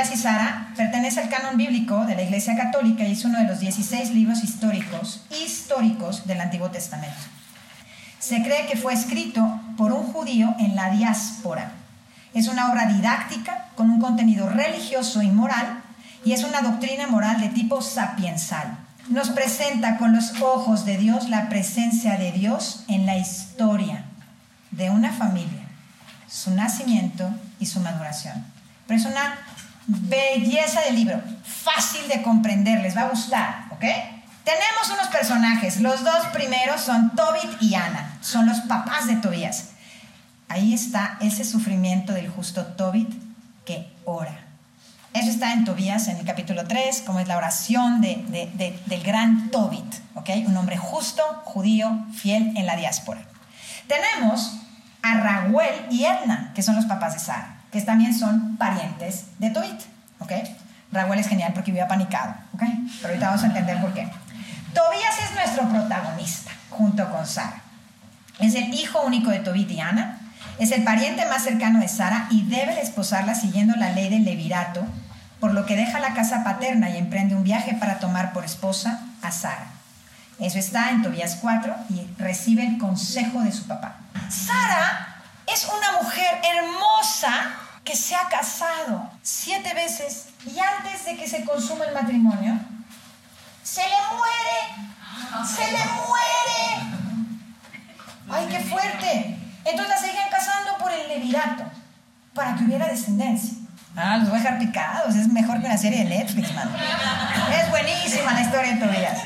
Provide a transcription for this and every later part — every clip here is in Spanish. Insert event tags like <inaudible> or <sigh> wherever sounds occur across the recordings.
Tobías y Sara pertenece al canon bíblico de la Iglesia Católica y es uno de los 16 libros históricos, históricos del Antiguo Testamento. Se cree que fue escrito por un judío en la diáspora. Es una obra didáctica con un contenido religioso y moral y es una doctrina moral de tipo sapiensal. Nos presenta con los ojos de Dios la presencia de Dios en la historia de una familia, su nacimiento y su maduración. Pero es una belleza de libro, fácil de comprender, les va a gustar, ¿ok? Tenemos unos personajes, los dos primeros son Tobit y Ana, son los papás de Tobías. Ahí está ese sufrimiento del justo Tobit que ora. Eso está en Tobías, en el capítulo 3, como es la oración del gran Tobit, ¿ok? Un hombre justo, judío, fiel en la diáspora. Tenemos a Raguel y Edna, que son los papás de Sara que también son parientes de Tobit. ¿ok? Raúl es genial porque vive apanicado, ¿ok? Pero ahorita vamos a entender por qué. Tobías es nuestro protagonista, junto con Sara. Es el hijo único de Tobit y Ana, es el pariente más cercano de Sara y debe desposarla siguiendo la ley del levirato, por lo que deja la casa paterna y emprende un viaje para tomar por esposa a Sara. Eso está en Tobías 4 y recibe el consejo de su papá. Sara es una mujer hermosa que se ha casado siete veces y antes de que se consuma el matrimonio, se le muere, se le muere. ¡Ay, qué fuerte! Entonces la seguían casando por el levirato, para que hubiera descendencia. Ah, los voy a dejar picados, es mejor que una serie de Netflix, man. Es buenísima la historia de Tobías.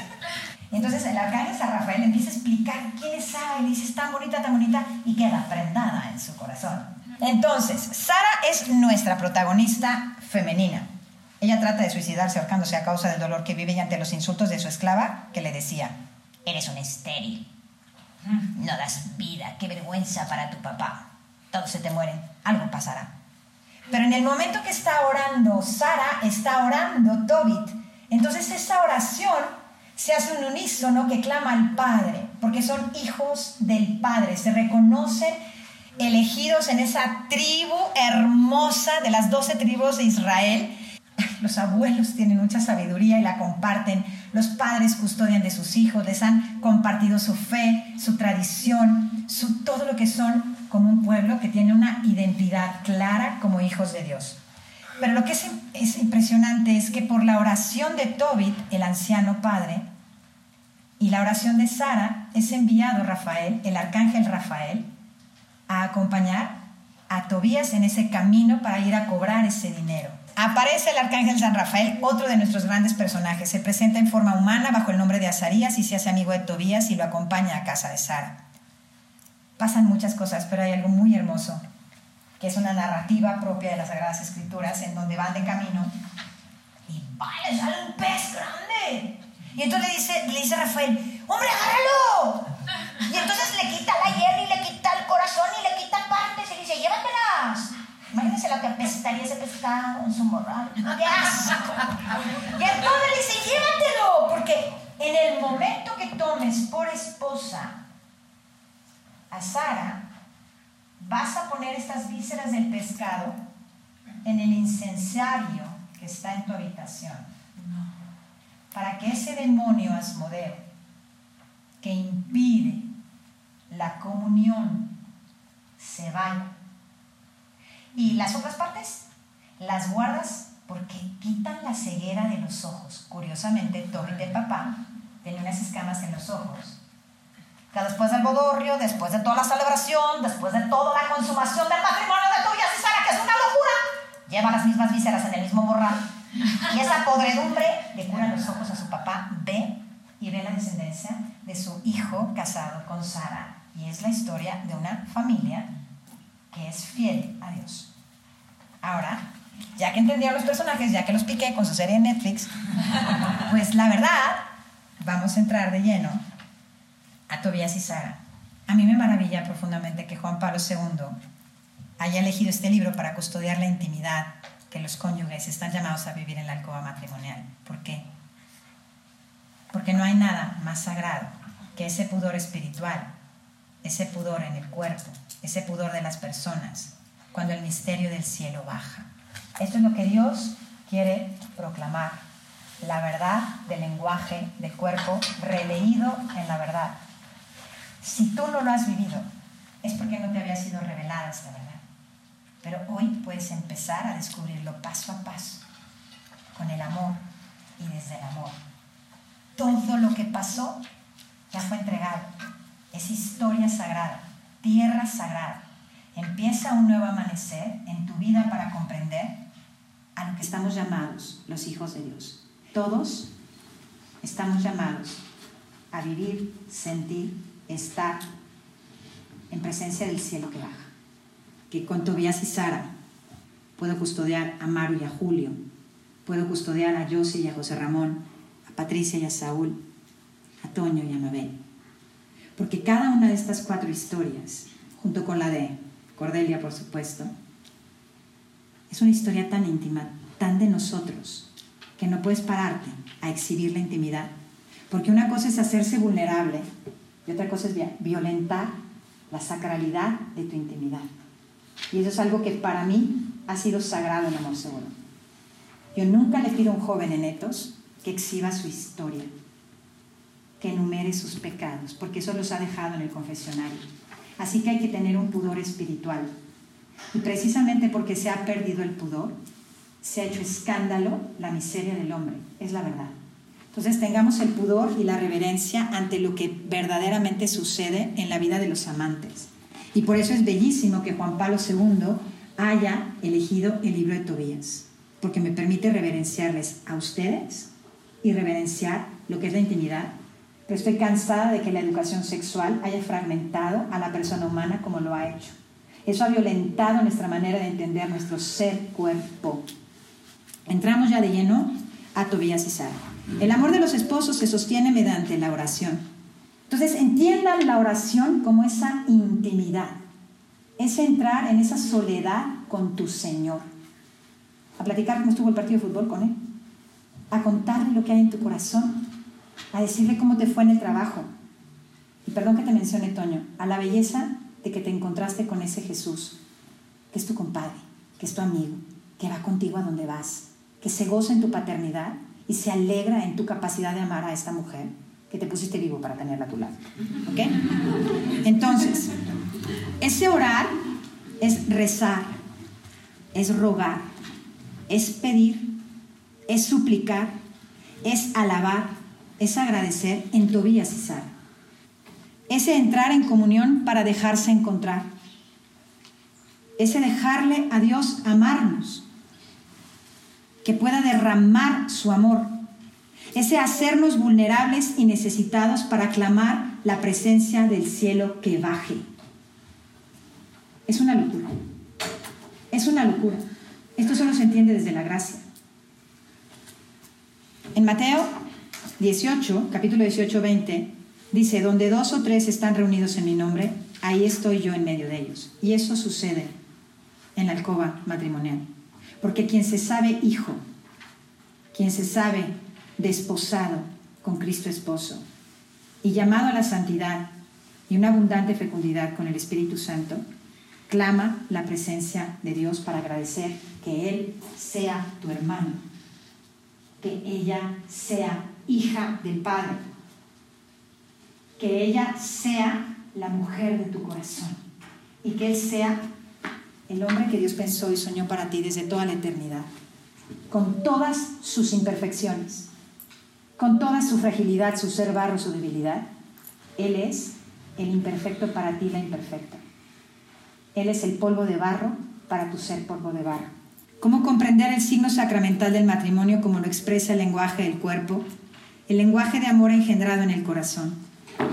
Entonces el arcángel San Rafael empieza a explicar quién es Sara y dice, es tan bonita, tan bonita, y queda prendada en su corazón. Entonces, Sara es nuestra protagonista femenina. Ella trata de suicidarse ahorcándose a causa del dolor que vive y ante los insultos de su esclava, que le decía, eres un estéril, no das vida, qué vergüenza para tu papá, todos se te mueren, algo pasará. Pero en el momento que está orando, Sara está orando Tobit. Entonces esa oración se hace un unísono que clama al Padre, porque son hijos del Padre, se reconocen elegidos en esa tribu hermosa de las doce tribus de Israel. Los abuelos tienen mucha sabiduría y la comparten. Los padres custodian de sus hijos, les han compartido su fe, su tradición, su, todo lo que son como un pueblo que tiene una identidad clara como hijos de Dios. Pero lo que es, impresionante es que por la oración de Tobit, el anciano padre, y la oración de Sara, es enviado Rafael, el arcángel Rafael, a acompañar a Tobías en ese camino para ir a cobrar ese dinero. Aparece el arcángel San Rafael, otro de nuestros grandes personajes. Se presenta en forma humana bajo el nombre de Azarías y se hace amigo de Tobías y lo acompaña a casa de Sara. Pasan muchas cosas, pero hay algo muy hermoso que es una narrativa propia de las Sagradas Escrituras, en donde van de camino y vaya, sale un pez grande. Y entonces le dice, le dice Rafael, hombre, agárralo. Y entonces le quita la hierba y le quita corazón y le quita partes y le dice, llévatelas. Imagínense la que apestaría ese pescado en su morral. ¡Qué asco! Y entonces le dice, llévatelo, porque en el momento que tomes por esposa a Sara, vas a poner estas vísceras del pescado en el incensario que está en tu habitación. Para que ese demonio Asmodeo que impide la comunión se vaya. Y las otras partes las guardas porque quitan la ceguera de los ojos. Curiosamente, Tobit el papá tenía unas escamas en los ojos que después del bodorrio, después de toda la celebración, después de toda la consumación del matrimonio de Tobías y Sara, que es una locura, lleva las mismas vísceras en el mismo morral. Y esa podredumbre le cura los ojos a su papá, ve y ve la descendencia de su hijo casado con Sara. Y es la historia de una familia que es fiel a Dios. Ahora, ya que entendieron los personajes, ya que los piqué con su serie de Netflix, <laughs> pues la verdad, vamos a entrar de lleno a Tobías y Sara. A mí me maravilla profundamente que Juan Pablo II haya elegido este libro para custodiar la intimidad que los cónyuges están llamados a vivir en la alcoba matrimonial. ¿Por qué? Porque no hay nada más sagrado que ese pudor espiritual, ese pudor en el cuerpo, ese pudor de las personas, cuando el misterio del cielo baja. Esto es lo que Dios quiere proclamar la verdad del lenguaje del cuerpo releído en la verdad. Si tú no lo has vivido, es porque no te había sido revelada esta verdad. Pero hoy puedes empezar a descubrirlo paso a paso, con el amor y desde el amor. Todo lo que pasó ya fue entregado. Es historia sagrada, tierra sagrada. Empieza un nuevo amanecer en tu vida para comprender a lo que estamos llamados los hijos de Dios. Todos estamos llamados a vivir, sentir, estar en presencia del cielo que baja. Que con Tobías y Sara puedo custodiar a Maru y a Julio, puedo custodiar a José y a José Ramón, a Patricia y a Saúl, a Toño y a Mabel. Porque cada una de estas cuatro historias, junto con la de Cordelia, por supuesto, es una historia tan íntima, tan de nosotros, que no puedes pararte a exhibir la intimidad. Porque una cosa es hacerse vulnerable y otra cosa es violentar la sacralidad de tu intimidad. Y eso es algo que para mí ha sido sagrado en Amor Seguro. Yo nunca le pido a un joven en etos que exhiba su historia, que enumere sus pecados, porque eso los ha dejado en el confesionario. Así que hay que tener un pudor espiritual. Y precisamente porque se ha perdido el pudor, se ha hecho escándalo la miseria del hombre. Es la verdad. Entonces tengamos el pudor y la reverencia ante lo que verdaderamente sucede en la vida de los amantes. Y por eso es bellísimo que Juan Pablo II haya elegido el libro de Tobías, porque me permite reverenciarles a ustedes y reverenciar lo que es la intimidad. Pero estoy cansada de que la educación sexual haya fragmentado a la persona humana como lo ha hecho. Eso ha violentado nuestra manera de entender nuestro ser-cuerpo. Entramos ya de lleno a Tobías y Sara. El amor de los esposos se sostiene mediante la oración. Entonces entiendan la oración como esa intimidad, es entrar en esa soledad con tu Señor, a platicar cómo estuvo el partido de fútbol con Él, a contarle lo que hay en tu corazón, a decirle cómo te fue en el trabajo. Y perdón que te mencione, Toño, a la belleza de que te encontraste con ese Jesús, que es tu compadre, que es tu amigo, que va contigo a donde vas, que se goza en tu paternidad y se alegra en tu capacidad de amar a esta mujer que te pusiste vivo para tenerla a tu lado. ¿Ok? Entonces, ese orar es rezar, es rogar, es pedir, es suplicar, es alabar, es agradecer en Tobías y Sara. Ese entrar en comunión para dejarse encontrar. Ese dejarle a Dios amarnos que pueda derramar su amor, ese hacernos vulnerables y necesitados para clamar la presencia del cielo que baje. Es una locura, es una locura. Esto solo se entiende desde la gracia. En Mateo 18, capítulo 18, 20, dice, donde dos o tres están reunidos en mi nombre, ahí estoy yo en medio de ellos. Y eso sucede en la alcoba matrimonial. Porque quien se sabe hijo, quien se sabe desposado con Cristo esposo y llamado a la santidad y una abundante fecundidad con el Espíritu Santo, clama la presencia de Dios para agradecer que Él sea tu hermano, que ella sea hija del Padre, que ella sea la mujer de tu corazón y que Él sea el hombre que Dios pensó y soñó para ti desde toda la eternidad, con todas sus imperfecciones, con toda su fragilidad, su ser barro, su debilidad. Él es el imperfecto para ti, la imperfecta. Él es el polvo de barro para tu ser polvo de barro. ¿Cómo comprender el signo sacramental del matrimonio como lo expresa el lenguaje del cuerpo, el lenguaje de amor engendrado en el corazón?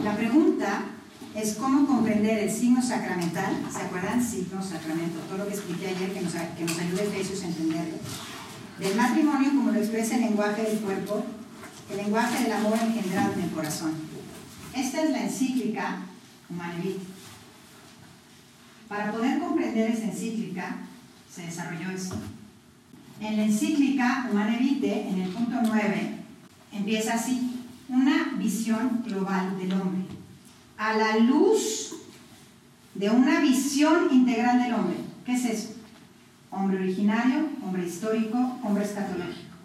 La pregunta es cómo comprender el signo sacramental, ¿se acuerdan? Signo, sacramento, todo lo que expliqué ayer que nos, que nos ayude Jesús a entenderlo. Del matrimonio como lo expresa el lenguaje del cuerpo, el lenguaje del amor engendrado en el corazón. Esta es la encíclica Humanevit. Para poder comprender esa encíclica, se desarrolló esto. En la encíclica Humanevite, en el punto 9, empieza así, una visión global del hombre a la luz de una visión integral del hombre. ¿Qué es eso? hombre originario, hombre histórico, hombre escatológico.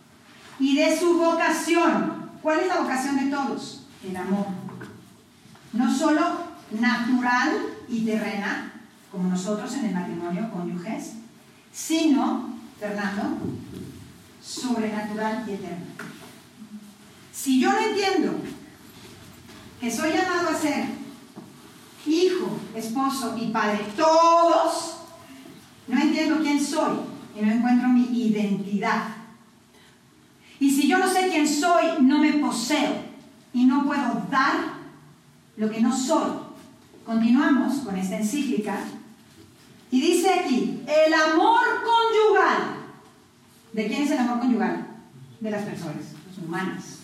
Y de su vocación. ¿Cuál es la vocación de todos? El amor. No solo natural y terrena, como nosotros en el matrimonio cónyuges, sino, Fernando, sobrenatural y eterno. Si yo no entiendo que soy llamado a ser hijo, esposo y padre, todos, no entiendo quién soy y no encuentro mi identidad. Y si yo no sé quién soy, no me poseo y no puedo dar lo que no soy. Continuamos con esta encíclica y dice aquí, el amor conyugal. ¿De quién es el amor conyugal? De las personas, los humanas,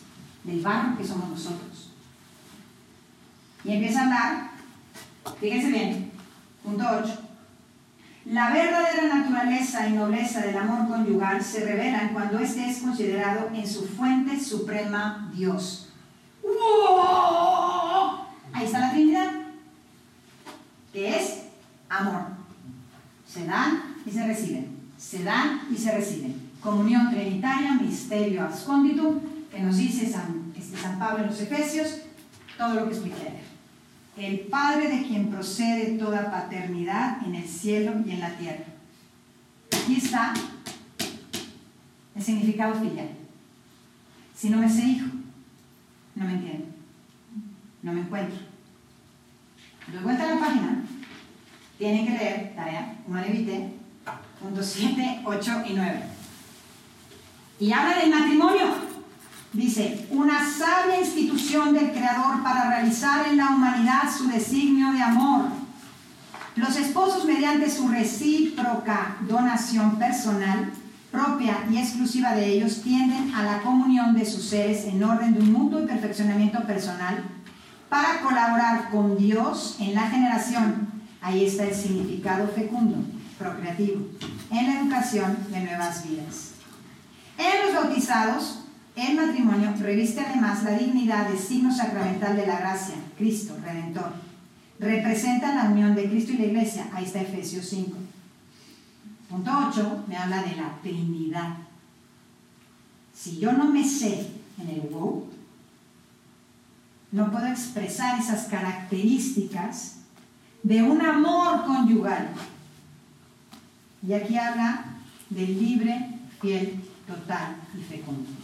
del barro que somos nosotros. Y empieza a hablar, fíjense bien, punto 8. La verdadera naturaleza y nobleza del amor conyugal se revelan cuando éste es considerado en su fuente suprema Dios. Ahí está la Trinidad, que es amor. Se dan y se reciben. Se dan y se reciben. Comunión trinitaria, misterio abscóndito, que nos dice San, Pablo en los Efesios, todo lo que expliqué el Padre de quien procede toda paternidad en el cielo y en la tierra. Aquí está el significado filial. Si no me sé hijo, no me entiendo, no me encuentro. Doy vuelta a la página, tienen que leer, tarea, como levite, puntos 7, 8 y 9. Y habla del matrimonio. Dice, una sabia institución del Creador para realizar en la humanidad su designio de amor. Los esposos, mediante su recíproca donación personal, propia y exclusiva de ellos, tienden a la comunión de sus seres en orden de un mutuo perfeccionamiento personal para colaborar con Dios en la generación. Ahí está el significado fecundo, procreativo, en la educación de nuevas vidas. En los bautizados, el matrimonio reviste además la dignidad de signo sacramental de la gracia, Cristo, Redentor. Representa la unión de Cristo y la Iglesia. Ahí está Efesios 5. Punto 8 me habla de la Trinidad. Si yo no me sé en el wow, no puedo expresar esas características de un amor conyugal. Y aquí habla del libre, fiel, total y fecundo.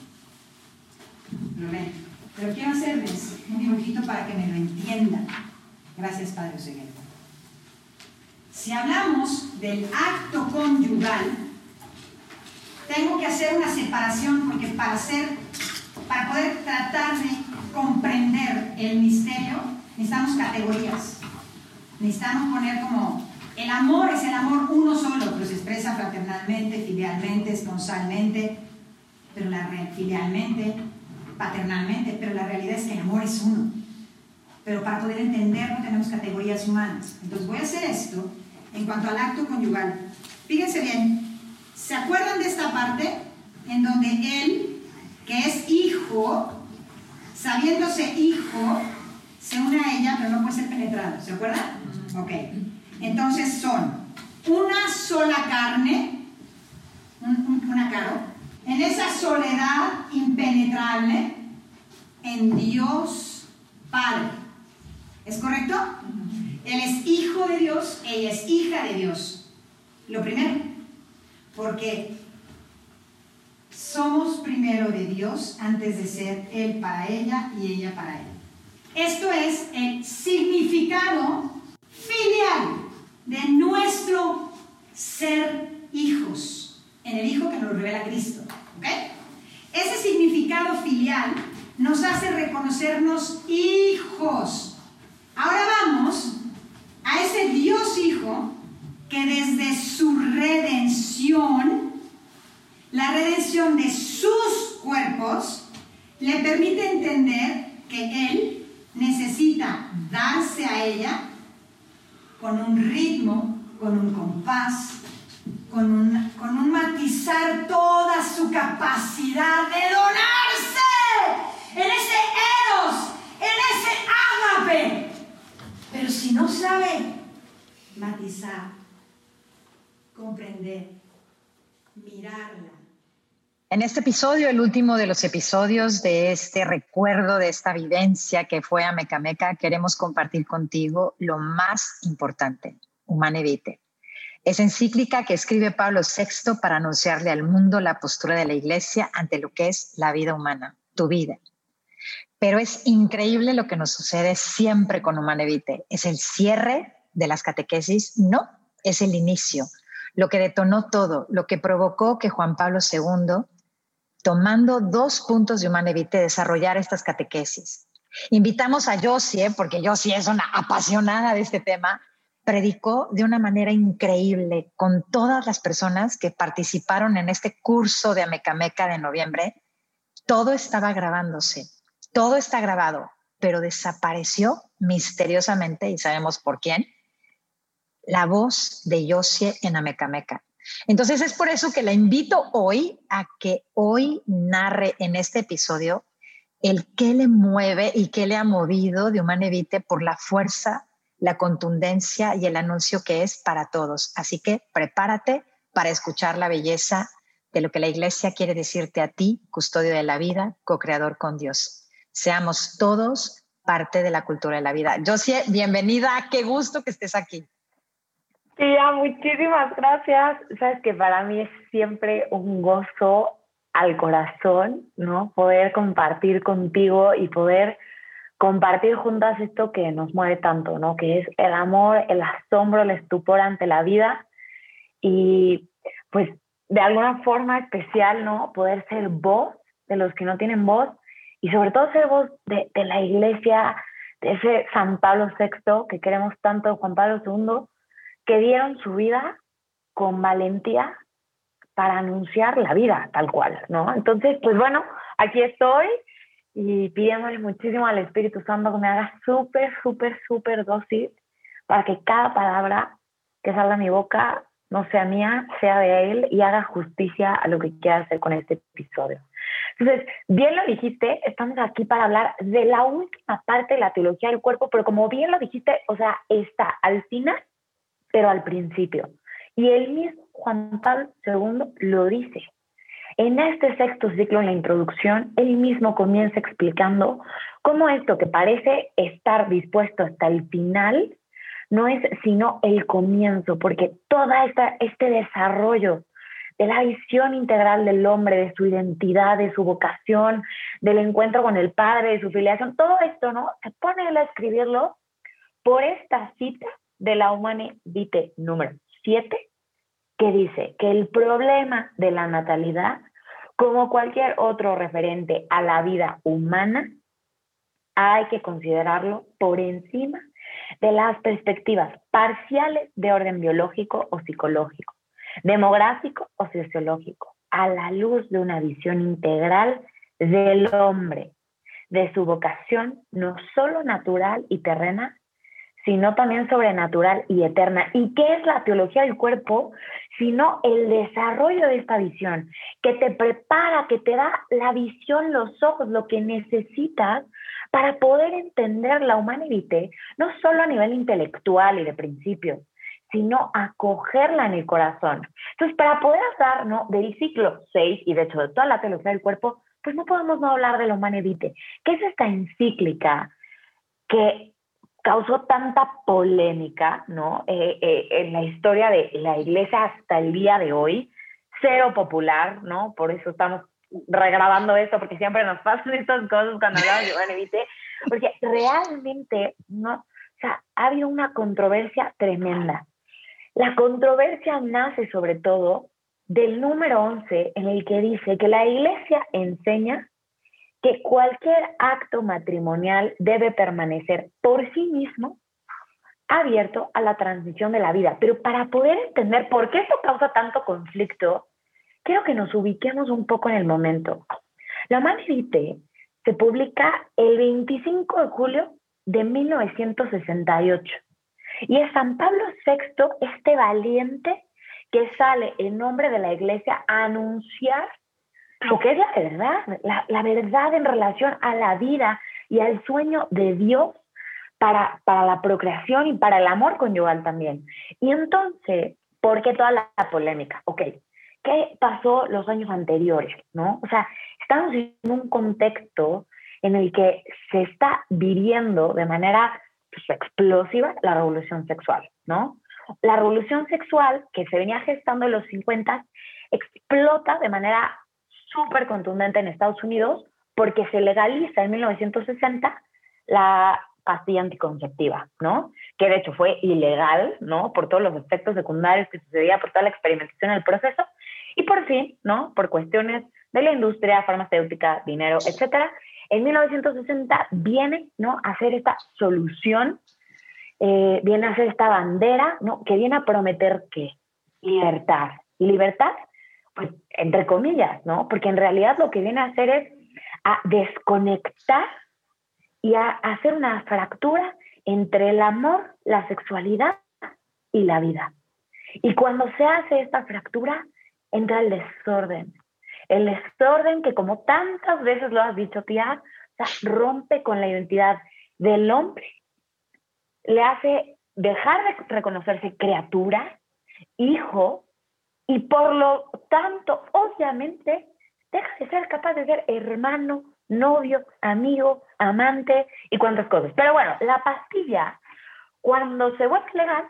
Pero quiero hacerles un dibujito para que me lo entiendan. Gracias, Padre Oseguera. Si hablamos del acto conyugal, tengo que hacer una separación porque para hacer, para poder tratar de comprender el misterio, necesitamos categorías. Necesitamos poner como el amor es el amor uno solo, pero se expresa fraternalmente, filialmente, esponsalmente, pero la filialmente, paternalmente, pero la realidad es que el amor es uno. Pero para poder entenderlo tenemos categorías humanas. Entonces voy a hacer esto en cuanto al acto conyugal. Fíjense bien, ¿se acuerdan de esta parte en donde él, que es hijo, sabiéndose hijo, se une a ella, pero no puede ser penetrado? ¿Se acuerdan? Ok. Entonces son una sola carne, una caro, en esa soledad impenetrable en Dios Padre. ¿Es correcto? Él es hijo de Dios, ella es hija de Dios. Lo primero, porque somos primero de Dios antes de ser Él para ella y ella para Él. Esto es el significado filial de nuestro ser hijos en el Hijo que nos revela Cristo. Ese significado filial nos hace reconocernos hijos. Ahora vamos a ese Dios Hijo que desde su redención, la redención de sus cuerpos, le permite entender que Él necesita darse a ella con un ritmo, con un compás, con un, con un matizar toda su capacidad de donarse en ese eros, en ese ágape. Pero si no sabe matizar, comprender En este episodio, el último de los episodios de este recuerdo de esta vivencia que fue a Mecameca, queremos compartir contigo lo más importante, Humane Vitae. Es encíclica que escribe Pablo VI para anunciarle al mundo la postura de la Iglesia ante lo que es la vida humana, tu vida. Pero es increíble lo que nos sucede siempre con Humane Vitae. Es el cierre de las catequesis, no, es el inicio, lo que detonó todo, lo que provocó que Juan Pablo II tomando dos puntos de Humane Vitae, desarrollar estas catequesis. Invitamos a Josie, porque Josie es una apasionada de este tema, predicó de una manera increíble con todas las personas que participaron en este curso de Amecameca de noviembre. Todo estaba grabándose, todo está grabado, pero desapareció misteriosamente, y sabemos por quién, la voz de Josie en Amecameca. Entonces es por eso que la invito hoy a que hoy narre en este episodio el qué le mueve y qué le ha movido de Humanevite por la fuerza, la contundencia y el anuncio que es para todos. Así que prepárate para escuchar la belleza de lo que la iglesia quiere decirte a ti, custodio de la vida, co-creador con Dios. Seamos todos parte de la cultura de la vida. Josie, bienvenida, qué gusto que estés aquí. Tía, muchísimas gracias. Sabes que para mí es siempre un gozo al corazón, ¿no? Poder compartir contigo y poder compartir juntas esto que nos mueve tanto, ¿no? Que es el amor, el asombro, el estupor ante la vida y pues de alguna forma especial, ¿no? Poder ser voz de los que no tienen voz y sobre todo ser voz de, de la iglesia, de ese San Pablo VI que queremos tanto, Juan Pablo II, que dieron su vida con valentía para anunciar la vida tal cual, ¿no? Entonces, pues bueno, aquí estoy y pidiéndole muchísimo al Espíritu Santo que me haga súper, súper, súper dosis para que cada palabra que salga de mi boca no sea mía, sea de Él y haga justicia a lo que quiera hacer con este episodio. Entonces, bien lo dijiste, estamos aquí para hablar de la última parte de la teología del cuerpo, pero como bien lo dijiste, o sea, está al final pero al principio. Y el mismo Juan Pablo II lo dice. En este sexto ciclo, en la introducción, él mismo comienza explicando cómo esto que parece estar dispuesto hasta el final no es sino el comienzo, porque todo este desarrollo de la visión integral del hombre, de su identidad, de su vocación, del encuentro con el Padre, de su filiación, todo esto, ¿no? Se pone él a escribirlo por esta cita de la Humane Vitae número 7, que dice que el problema de la natalidad, como cualquier otro referente a la vida humana, hay que considerarlo por encima de las perspectivas parciales de orden biológico o psicológico, demográfico o sociológico, a la luz de una visión integral del hombre, de su vocación no solo natural y terrena, sino también sobrenatural y eterna. ¿Y qué es la teología del cuerpo? Sino el desarrollo de esta visión, que te prepara, que te da la visión, los ojos, lo que necesitas para poder entender la humanidad, no solo a nivel intelectual y de principios, sino acogerla en el corazón. Entonces, para poder hablar ¿no? del ciclo 6 y de hecho de toda la teología del cuerpo, pues no podemos no hablar de la humanidad, que es esta encíclica que causó tanta polémica, ¿no? Eh, eh, en la historia de la iglesia hasta el día de hoy, cero popular, ¿no? Por eso estamos regrabando esto, porque siempre nos pasan <laughs> estas cosas cuando hablamos de Evite, porque realmente, ¿no? O sea, ha habido una controversia tremenda. La controversia nace sobre todo del número 11, en el que dice que la iglesia enseña que cualquier acto matrimonial debe permanecer por sí mismo abierto a la transmisión de la vida. Pero para poder entender por qué esto causa tanto conflicto, quiero que nos ubiquemos un poco en el momento. La Manifite se publica el 25 de julio de 1968 y es San Pablo VI, este valiente que sale en nombre de la iglesia a anunciar lo que es la verdad, la, verdad en relación a la vida y al sueño de Dios para, para la procreación y para el amor conyugal también. Y entonces, ¿por qué toda la, polémica? Ok, qué pasó los años anteriores, ¿no? O sea, estamos en un contexto en el que se está viviendo de manera pues, explosiva la revolución sexual, ¿no? La revolución sexual que se venía gestando en los 50 explota de manera súper contundente en Estados Unidos porque se legaliza en 1960 la pastilla anticonceptiva, ¿no? Que de hecho fue ilegal, ¿no? Por todos los efectos secundarios que sucedía, por toda la experimentación del proceso. Y por fin, ¿no? Por cuestiones de la industria farmacéutica, dinero, etcétera, en 1960 viene, ¿no? A hacer esta solución, eh, viene a hacer esta bandera, ¿no? Que viene a prometer ¿qué? Libertad. Y libertad, entre comillas, ¿no? Porque en realidad lo que viene a hacer es a desconectar y a hacer una fractura entre el amor, la sexualidad y la vida. Y cuando se hace esta fractura, entra el desorden. El desorden que como tantas veces lo has dicho, tía, rompe con la identidad del hombre, le hace dejar de reconocerse criatura, hijo, y por lo tanto, obviamente, deja de ser capaz de ser hermano, novio, amigo, amante y cuantas cosas. Pero bueno, la pastilla, cuando se vuelve legal,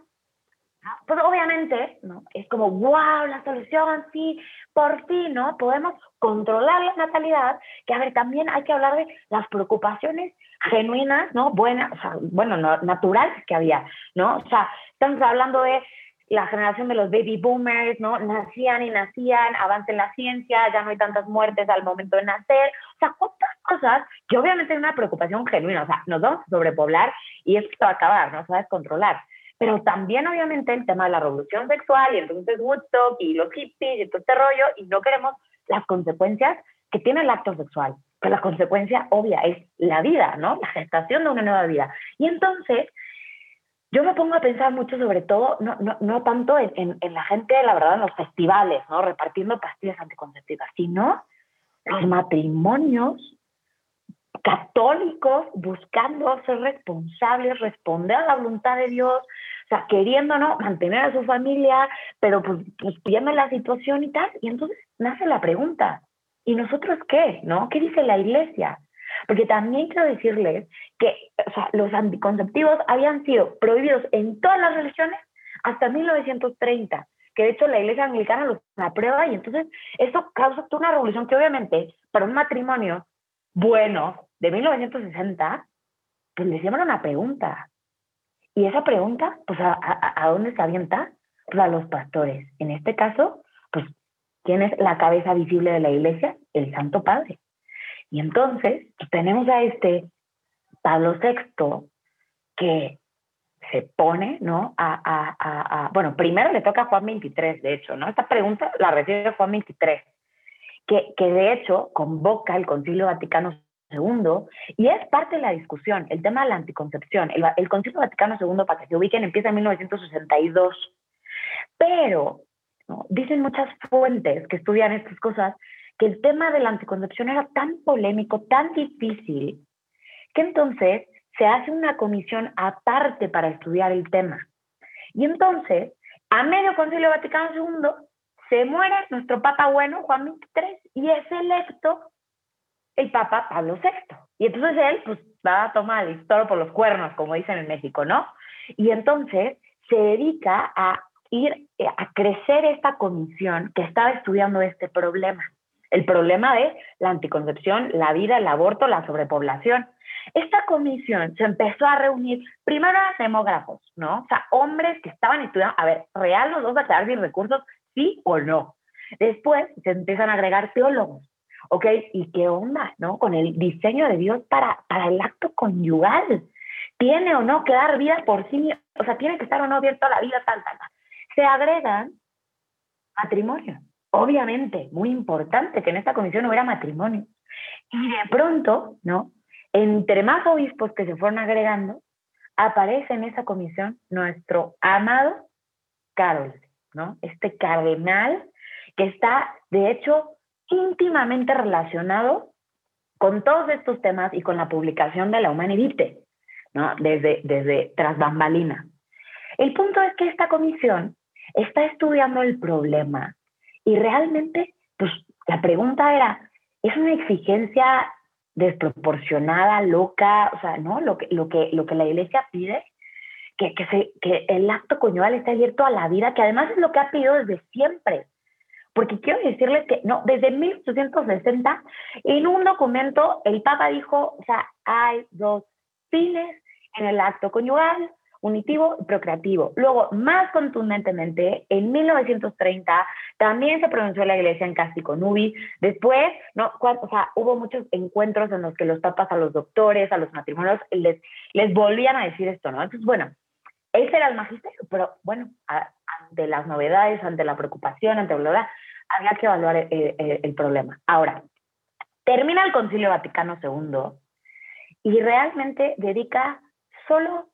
pues obviamente, ¿no? Es como, wow, la solución, sí, por fin, ¿no? Podemos controlar la natalidad, que a ver, también hay que hablar de las preocupaciones genuinas, ¿no? Buenas, o sea, bueno, naturales que había, ¿no? O sea, estamos hablando de la generación de los baby boomers, ¿no? Nacían y nacían, avance en la ciencia, ya no hay tantas muertes al momento de nacer, o sea, cuántas cosas que obviamente es una preocupación genuina, o sea, nos vamos a sobrepoblar y esto va a acabar, no se va a descontrolar. Pero también obviamente el tema de la revolución sexual y entonces Woodstock y los hippies y todo este rollo y no queremos las consecuencias que tiene el acto sexual. Que la consecuencia obvia es la vida, ¿no? La gestación de una nueva vida. Y entonces yo me pongo a pensar mucho sobre todo, no, no, no tanto en, en, la gente, la verdad, en los festivales, ¿no? Repartiendo pastillas anticonceptivas, sino los matrimonios católicos buscando ser responsables, responder a la voluntad de Dios, o sea, queriendo, ¿no? Mantener a su familia, pero pues, pues la situación y tal. Y entonces nace la pregunta, ¿y nosotros qué? ¿No? ¿Qué dice la iglesia? Porque también quiero decirles que los anticonceptivos habían sido prohibidos en todas las religiones hasta 1930, que de hecho la iglesia anglicana los aprueba y entonces eso causa una revolución que obviamente para un matrimonio bueno de 1960, pues le hicieron una pregunta. Y esa pregunta, pues ¿a, a, dónde se avienta? Pues a los pastores. En este caso, pues, ¿quién es la cabeza visible de la iglesia? El Santo Padre. Y entonces pues, tenemos a este Pablo VI que se pone, ¿no? A, bueno, primero le toca a Juan 23, de hecho, ¿no? Esta pregunta la recibe Juan 23, que, que de hecho convoca el Concilio Vaticano II y es parte de la discusión, el tema de la anticoncepción. El, el Concilio Vaticano II, para que se ubiquen, empieza en 1962, pero dicen muchas fuentes que estudian estas cosas que el tema de la anticoncepción era tan polémico, tan difícil, que entonces se hace una comisión aparte para estudiar el tema. Y entonces, a medio Concilio Vaticano II, se muere nuestro Papa bueno, Juan XXIII, y es electo el Papa Pablo VI. Y entonces él, pues, va a tomar el toro por los cuernos, como dicen en México, ¿no? Y entonces se dedica a ir a crecer esta comisión que estaba estudiando este problema el problema de la anticoncepción, la vida, el aborto, la sobrepoblación. Esta comisión se empezó a reunir primero a demógrafos, ¿no? O sea, hombres que estaban estudiando, a ver, ¿real los dos a quedar sin recursos? ¿Sí o no? Después se empiezan a agregar teólogos, ¿ok? ¿Y qué onda, no? Con el diseño de Dios para, para el acto conyugal. ¿Tiene o no que dar vida por sí? O sea, ¿tiene que estar o no abierto a la vida, tal, tal, tal? Se agregan matrimonios obviamente, muy importante que en esta comisión hubiera matrimonio. Y de pronto, ¿no? Entre más obispos que se fueron agregando, aparece en esa comisión nuestro amado Carol, ¿no? Este cardenal que está, de hecho, íntimamente relacionado con todos estos temas y con la publicación de la Humanidite, ¿no? Desde, desde tras bambalina. El punto es que esta comisión está estudiando el problema Y realmente, pues la pregunta era, ¿es una exigencia desproporcionada, loca? O sea, ¿no? Lo que, lo que, lo que la iglesia pide, que, que, se, que el acto conyugal esté abierto a la vida, que además es lo que ha pedido desde siempre. Porque quiero decirles que, no, desde 1860, en un documento, el Papa dijo, o sea, hay dos fines en el acto conyugal, unitivo y procreativo. Luego, más contundentemente, en 1930 también se pronunció la iglesia en Cástico Nubi. Después, no, o sea, hubo muchos encuentros en los que los papas a los doctores, a los matrimonios, les, les volvían a decir esto, ¿no? Entonces, bueno, ese era el magisterio, pero bueno, ante las novedades, ante la preocupación, ante la había que evaluar el, el problema. Ahora, termina el Concilio Vaticano II y realmente dedica solo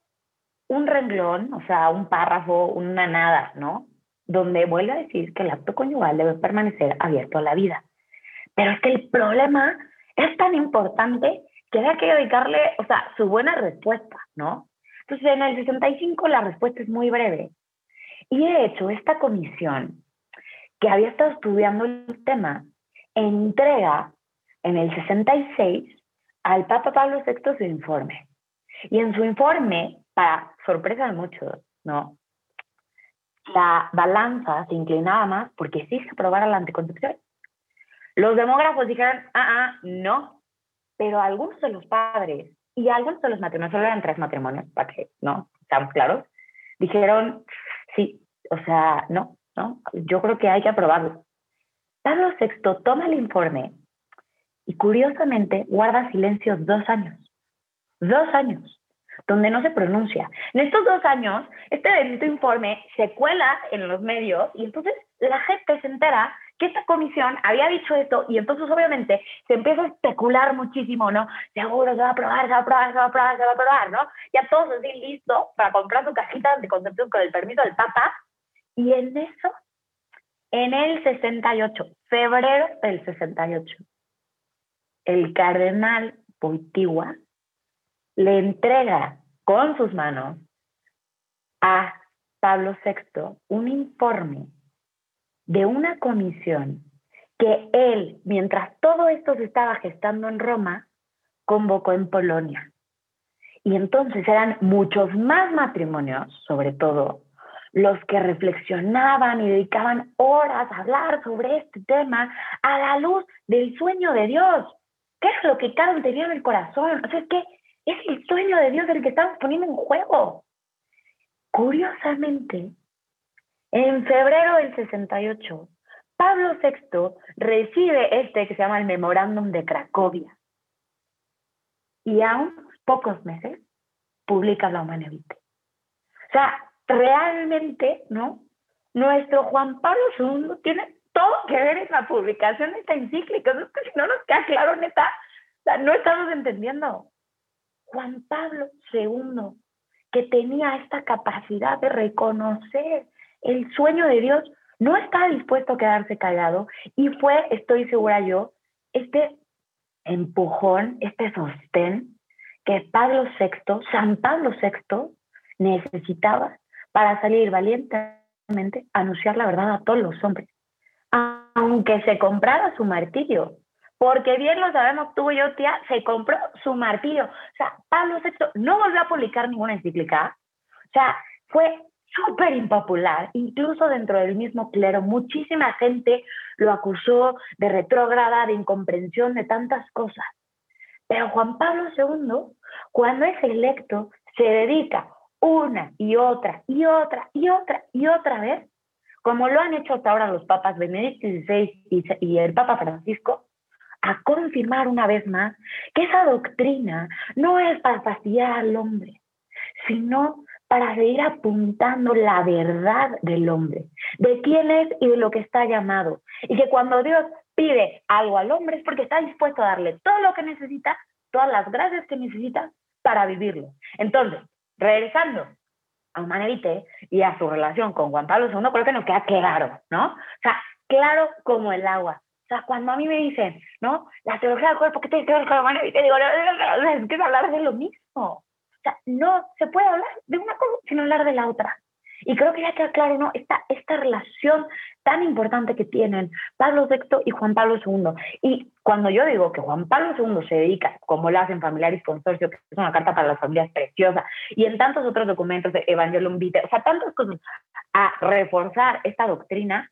un renglón, o sea, un párrafo, una nada, ¿no? Donde vuelve a decir que el acto conyugal debe permanecer abierto a la vida. Pero es que el problema es tan importante que hay que dedicarle, o sea, su buena respuesta, ¿no? Entonces, en el 65 la respuesta es muy breve. Y de hecho, esta comisión que había estado estudiando el tema entrega en el 66 al Papa Pablo VI su informe. Y en su informe para sorpresa de muchos, ¿no? La balanza se inclinaba más porque sí se aprobara la anticoncepción. Los demógrafos dijeron, ah, ah, no, pero algunos de los padres y algunos de los matrimonios, solo eran tres matrimonios, para que, ¿no? Estamos claros, dijeron, sí, o sea, no, no, yo creo que hay que aprobarlo. Pablo VI toma el informe y curiosamente guarda silencio dos años. Dos años donde no se pronuncia. En estos dos años, este bendito informe se cuela en los medios y entonces la gente se entera que esta comisión había dicho esto y entonces obviamente se empieza a especular muchísimo, ¿no? Seguro se va a aprobar, se va a aprobar, se va a aprobar, se va a aprobar, ¿no? Ya todos así listos para comprar su cajita de concepción con el permiso del Papa y en eso, en el 68, febrero del 68, el cardenal Poitigua le entrega con sus manos a Pablo VI un informe de una comisión que él, mientras todo esto se estaba gestando en Roma, convocó en Polonia. Y entonces eran muchos más matrimonios, sobre todo, los que reflexionaban y dedicaban horas a hablar sobre este tema a la luz del sueño de Dios. ¿Qué es lo que cada uno tenía en el corazón? O sea, es que es el sueño de Dios el que estamos poniendo en juego. Curiosamente, en febrero del 68, Pablo VI recibe este que se llama el Memorándum de Cracovia. Y a unos pocos meses publica la Humanevite. O sea, realmente, ¿no? Nuestro Juan Pablo II tiene todo que ver en la publicación de esta encíclica. Es que si no nos queda claro, neta, no estamos entendiendo. Juan Pablo II, que tenía esta capacidad de reconocer el sueño de Dios, no estaba dispuesto a quedarse callado y fue, estoy segura yo, este empujón, este sostén que Pablo VI, San Pablo VI, necesitaba para salir valientemente a anunciar la verdad a todos los hombres, aunque se comprara su martirio, porque bien lo sabemos tú y yo, tía, se compró su martillo. O sea, Pablo VI no volvió a publicar ninguna encíclica. O sea, fue súper impopular, incluso dentro del mismo clero. Muchísima gente lo acusó de retrógrada, de incomprensión, de tantas cosas. Pero Juan Pablo II, cuando es electo, se dedica una y otra y otra y otra y otra vez, como lo han hecho hasta ahora los papas Benedicto XVI y el Papa Francisco, a confirmar una vez más que esa doctrina no es para fastidiar al hombre, sino para seguir apuntando la verdad del hombre, de quién es y de lo que está llamado. Y que cuando Dios pide algo al hombre es porque está dispuesto a darle todo lo que necesita, todas las gracias que necesita para vivirlo. Entonces, regresando a Humanevite y a su relación con Juan Pablo II, creo que nos queda claro, ¿no? O sea, claro como el agua. O sea, cuando a mí me dicen, ¿no? La teología del cuerpo, ¿qué tiene que ver con la Y te digo, es que hablar de lo mismo. O sea, no se puede hablar de una cosa sin hablar de la otra. Y creo que ya queda claro, ¿no? Esta, esta relación tan importante que tienen Pablo VI y Juan Pablo II. Y cuando yo digo que Juan Pablo II se dedica, como lo hacen Familiares Consorcio, que es una carta para las familias preciosa, y en tantos otros documentos de Evangelium Vitae, o sea, tantas cosas, a reforzar esta doctrina,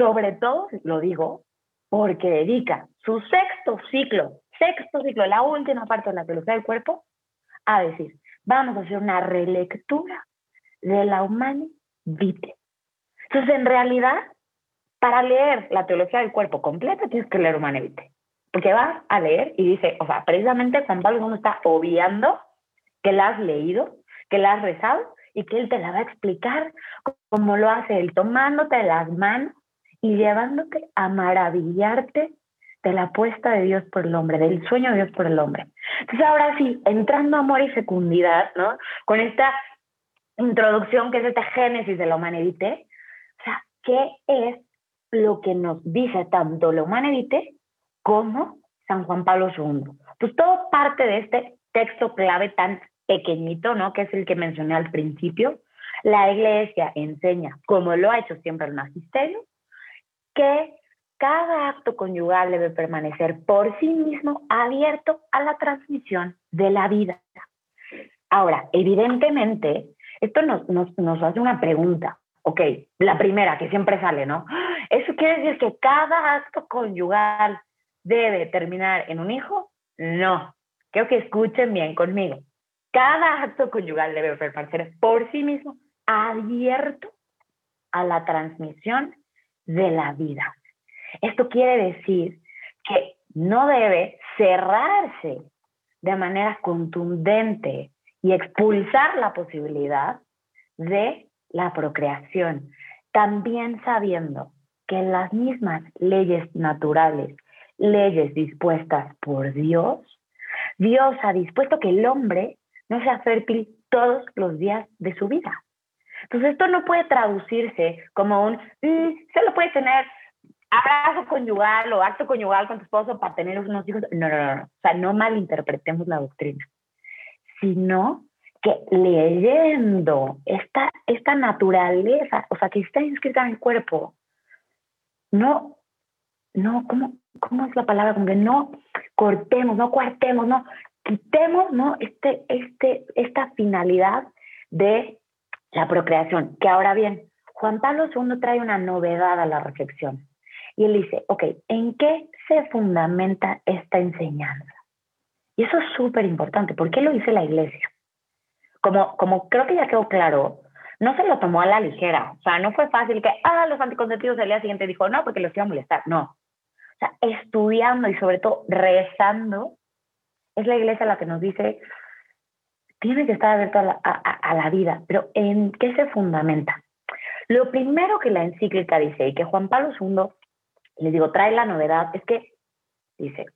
sobre todo, lo digo, porque dedica su sexto ciclo, sexto ciclo, la última parte de la teología del cuerpo, a decir, vamos a hacer una relectura de la humana vitae. Entonces, en realidad, para leer la teología del cuerpo completa, tienes que leer Humane Vitae. Porque vas a leer y dice, o sea, precisamente Juan Pablo no está obviando que la has leído, que la has rezado y que él te la va a explicar como lo hace él, tomándote las manos y llevándote a maravillarte de la apuesta de Dios por el hombre, del sueño de Dios por el hombre. Entonces ahora sí, entrando amor y fecundidad, ¿no? Con esta introducción que es esta génesis de la humanidad, o sea, ¿qué es lo que nos dice tanto la humanidad como San Juan Pablo II? Pues todo parte de este texto clave tan pequeñito, ¿no? Que es el que mencioné al principio. La iglesia enseña, como lo ha hecho siempre el magisterio, que cada acto conyugal debe permanecer por sí mismo abierto a la transmisión de la vida. Ahora, evidentemente, esto nos, nos, nos hace una pregunta. Ok, la primera que siempre sale, ¿no? ¿Eso quiere decir que cada acto conyugal debe terminar en un hijo? No. Quiero que escuchen bien conmigo. Cada acto conyugal debe permanecer por sí mismo abierto a la transmisión de la vida. Esto quiere decir que no debe cerrarse de manera contundente y expulsar la posibilidad de la procreación, también sabiendo que las mismas leyes naturales, leyes dispuestas por Dios, Dios ha dispuesto que el hombre no sea fértil todos los días de su vida. Entonces esto no puede traducirse como un, mm, solo puede tener abrazo conyugal o acto conyugal con tu esposo para tener unos hijos. No, no, no, no. O sea, no malinterpretemos la doctrina, sino que leyendo esta, esta naturaleza, o sea, que está inscrita en el cuerpo, no, no, ¿cómo, cómo es la palabra? Como que no cortemos, no cuartemos, no quitemos, ¿no? Este, este, esta finalidad de la procreación, que ahora bien, Juan Pablo II trae una novedad a la reflexión. Y él dice, ok, ¿en qué se fundamenta esta enseñanza? Y eso es súper importante. ¿Por qué lo dice la iglesia? Como, como creo que ya quedó claro, no se lo tomó a la ligera. O sea, no fue fácil que, ah, los anticonceptivos el día siguiente dijo, no, porque los iba a molestar. No. O sea, estudiando y sobre todo rezando, es la iglesia la que nos dice, tiene que estar abierto a la, a la vida. Pero ¿en qué se fundamenta? Lo primero que la encíclica dice y que Juan Pablo II les digo, trae la novedad, es que dice,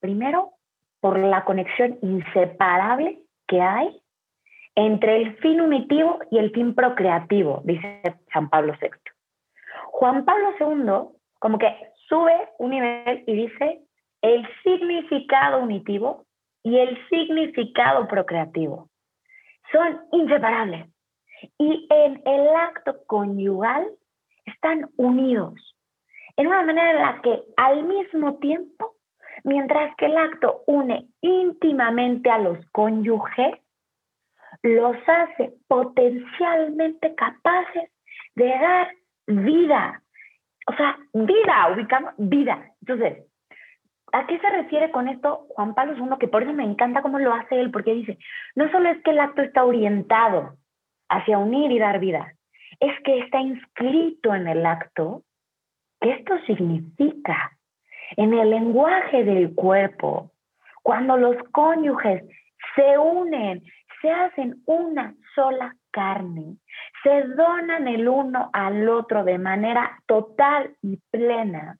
primero, por la conexión inseparable que hay entre el fin unitivo y el fin procreativo, dice San Pablo VI. Juan Pablo II como que sube un nivel y dice el significado unitivo y el significado procreativo. Son inseparables. Y en el acto conyugal están unidos en una manera en la que al mismo tiempo, mientras que el acto une íntimamente a los cónyuges, los hace potencialmente capaces de dar vida. O sea, vida, ubicamos vida. Entonces, ¿a qué se refiere con esto Juan Pablo II? Que por eso me encanta cómo lo hace él, porque dice, no solo es que el acto está orientado hacia unir y dar vida, es que está inscrito en el acto esto significa en el lenguaje del cuerpo, cuando los cónyuges se unen, se hacen una sola carne, se donan el uno al otro de manera total y plena,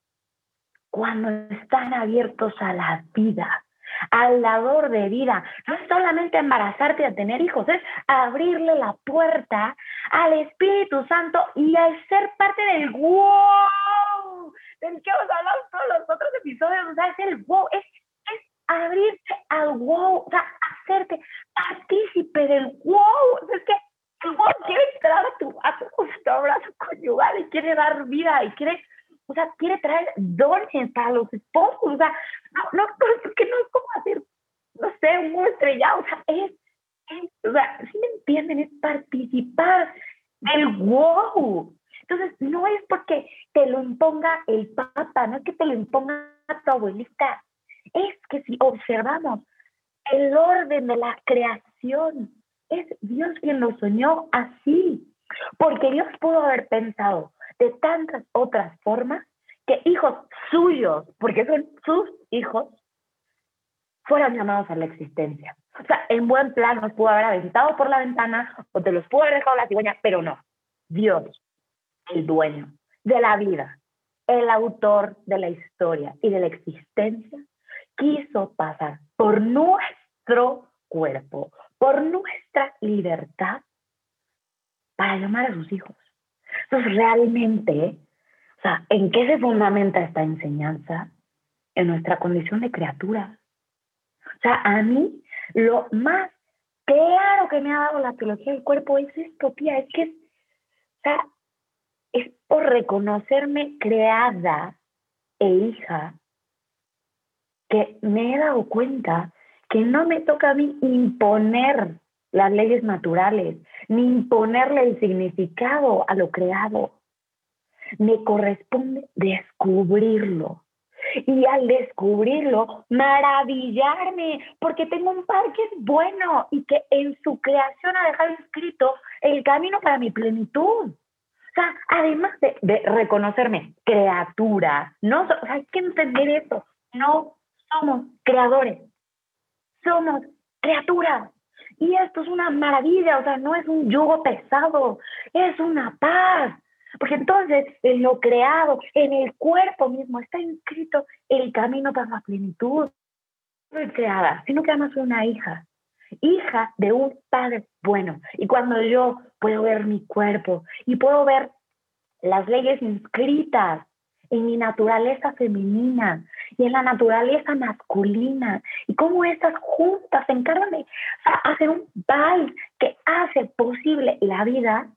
cuando están abiertos a la vida, al dador de vida. No es solamente embarazarte y a tener hijos, es abrirle la puerta al Espíritu Santo y al ser parte del wow, del que hemos hablado todos los otros episodios. O sea, es el wow, es, es abrirte al wow, o sea, hacerte partícipe del wow. es que el wow quiere quiere dar vida y quiere, o sea, quiere traer dones para los esposos, o sea, no, no, que <laughs> no es como hacer, no sé, un estrellado, o sea, es, es, o sea, si me entienden, es participar del wow. Entonces, no es porque te lo imponga el papa, no es que te lo imponga tu abuelita, es que si observamos el orden de la creación, es Dios quien lo soñó así, porque Dios pudo haber pensado de tantas otras formas que hijos suyos, porque son sus hijos, fueran llamados a la existencia. O sea, en buen plan nos pudo haber aventado por la ventana o te los pudo haber dejado la cigüeña, pero no. Dios, el dueño de la vida, el autor de la historia y de la existencia, quiso pasar por nuestro cuerpo, por nuestra libertad, para llamar a sus hijos. Entonces, realmente, o sea, ¿en qué se fundamenta esta enseñanza? En nuestra condición de criatura. O sea, a mí lo más claro que me ha dado la teología del cuerpo es esto, tía, es que es, o sea, es por reconocerme creada e hija que me he dado cuenta que no me toca a mí imponer las leyes naturales, ni imponerle el significado a lo creado. Me corresponde descubrirlo. Y al descubrirlo, maravillarme, porque tengo un par que es bueno y que en su creación ha dejado escrito el camino para mi plenitud. O sea, además de, reconocerme criatura, no, o sea, hay que entender eso, no somos creadores, somos criaturas. Y esto es una maravilla, o sea, no es un yugo pesado, es una paz. Porque entonces en lo creado, en el cuerpo mismo, está inscrito el camino para la plenitud. No soy creada, sino que además soy una hija, hija de un padre bueno. Y cuando yo puedo ver mi cuerpo y puedo ver las leyes inscritas en mi naturaleza femenina y en la naturaleza masculina y cómo estas juntas se encargan de hacer un vals que hace posible la vida,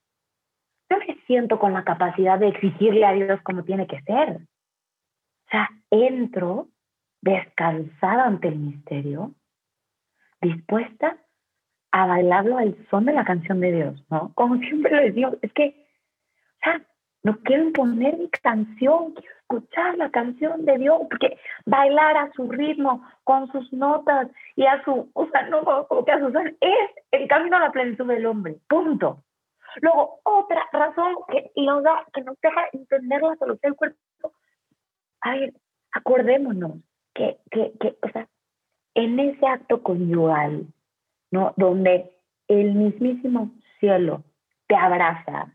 yo me siento con la capacidad de exigirle a Dios como tiene que ser. O sea, entro descansada ante el misterio, dispuesta a bailarlo al son de la canción de Dios, ¿no? Como siempre lo digo, es que, o sea, no quiero imponer mi canción, quiero escuchar la canción de Dios, porque bailar a su ritmo, con sus notas y a su, o sea, no como que a su es el camino a la plenitud del hombre, punto. Luego, otra razón que nos da, que nos deja entender la salud del cuerpo, a ver, acordémonos que, que, que, o sea, en ese acto conyugal, ¿no? Donde el mismísimo cielo te abraza,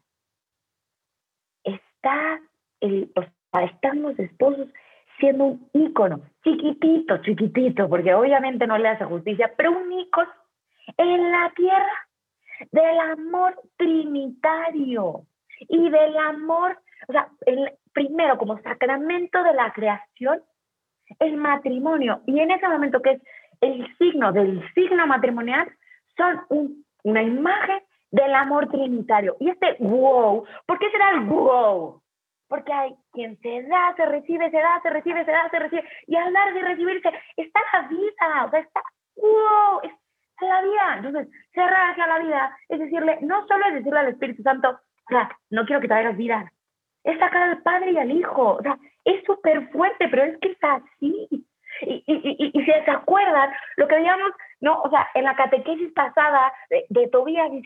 está, el, o sea, están los esposos siendo un ícono, chiquitito, chiquitito, porque obviamente no le hace justicia, pero un ícono en la tierra del amor trinitario y del amor, o sea, el, primero como sacramento de la creación, el matrimonio. Y en ese momento que es el signo del signo matrimonial, son una imagen del amor trinitario. Y este wow, ¿por qué será el wow? Porque hay quien se da, se recibe, se da, se recibe, se da, se recibe. Y al dar de recibirse, está la vida, o sea, está wow, está la vida. Entonces, cerrar hacia la vida es decirle, no solo es decirle al Espíritu Santo, o sea, no quiero que te hagas vida, es sacar al Padre y al Hijo. O sea, es súper fuerte, pero es que es así. Y, y, y, si se acuerdan, lo que digamos ¿no? O sea, en la catequesis pasada de, de Tobías y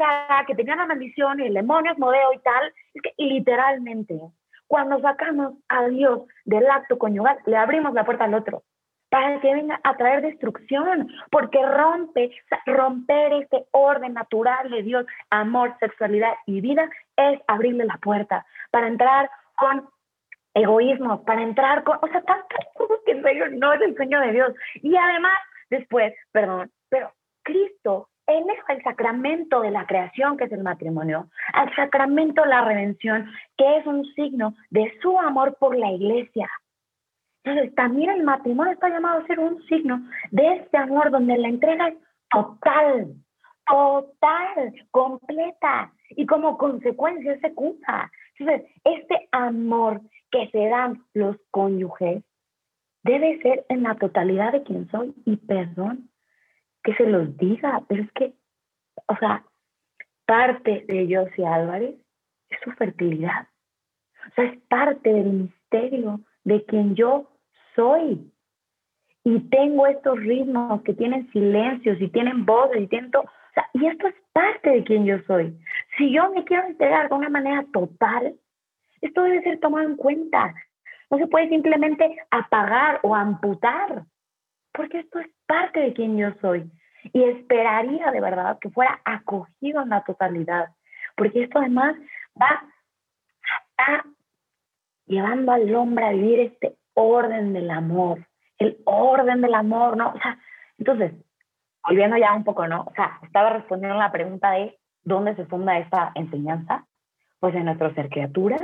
que tenían la maldición y el demonio modeo y tal, es que literalmente, cuando sacamos a Dios del acto conyugal, le abrimos la puerta al otro para que venga a traer destrucción, porque rompe, romper este orden natural de Dios, amor, sexualidad y vida, es abrirle la puerta para entrar con egoísmo, para entrar con, o sea, tantas cosas que en serio no es el sueño de Dios. Y además, después, perdón, pero Cristo eleja el sacramento de la creación, que es el matrimonio, al sacramento de la redención, que es un signo de su amor por la iglesia. Entonces, también el matrimonio está llamado a ser un signo de este amor donde la entrega es total, total, completa, y como consecuencia se cumpla. Entonces, este amor que se dan los cónyuges debe ser en la totalidad de quien soy. Y perdón que se los diga, pero es que, o sea, parte de Josie Álvarez es su fertilidad. O sea, es parte del misterio de quien yo soy. Y tengo estos ritmos que tienen silencios y tienen voces y tienen. O sea, y esto es parte de quien yo soy. Si yo me quiero entregar de una manera total, esto debe ser tomado en cuenta. No se puede simplemente apagar o amputar, porque esto es parte de quien yo soy. Y esperaría de verdad que fuera acogido en la totalidad, porque esto además va a llevando al hombre a vivir este orden del amor, el orden del amor, ¿no? O sea, entonces, volviendo ya un poco, ¿no? O sea, estaba respondiendo la pregunta de dónde se funda esta enseñanza, pues en nuestro ser criaturas,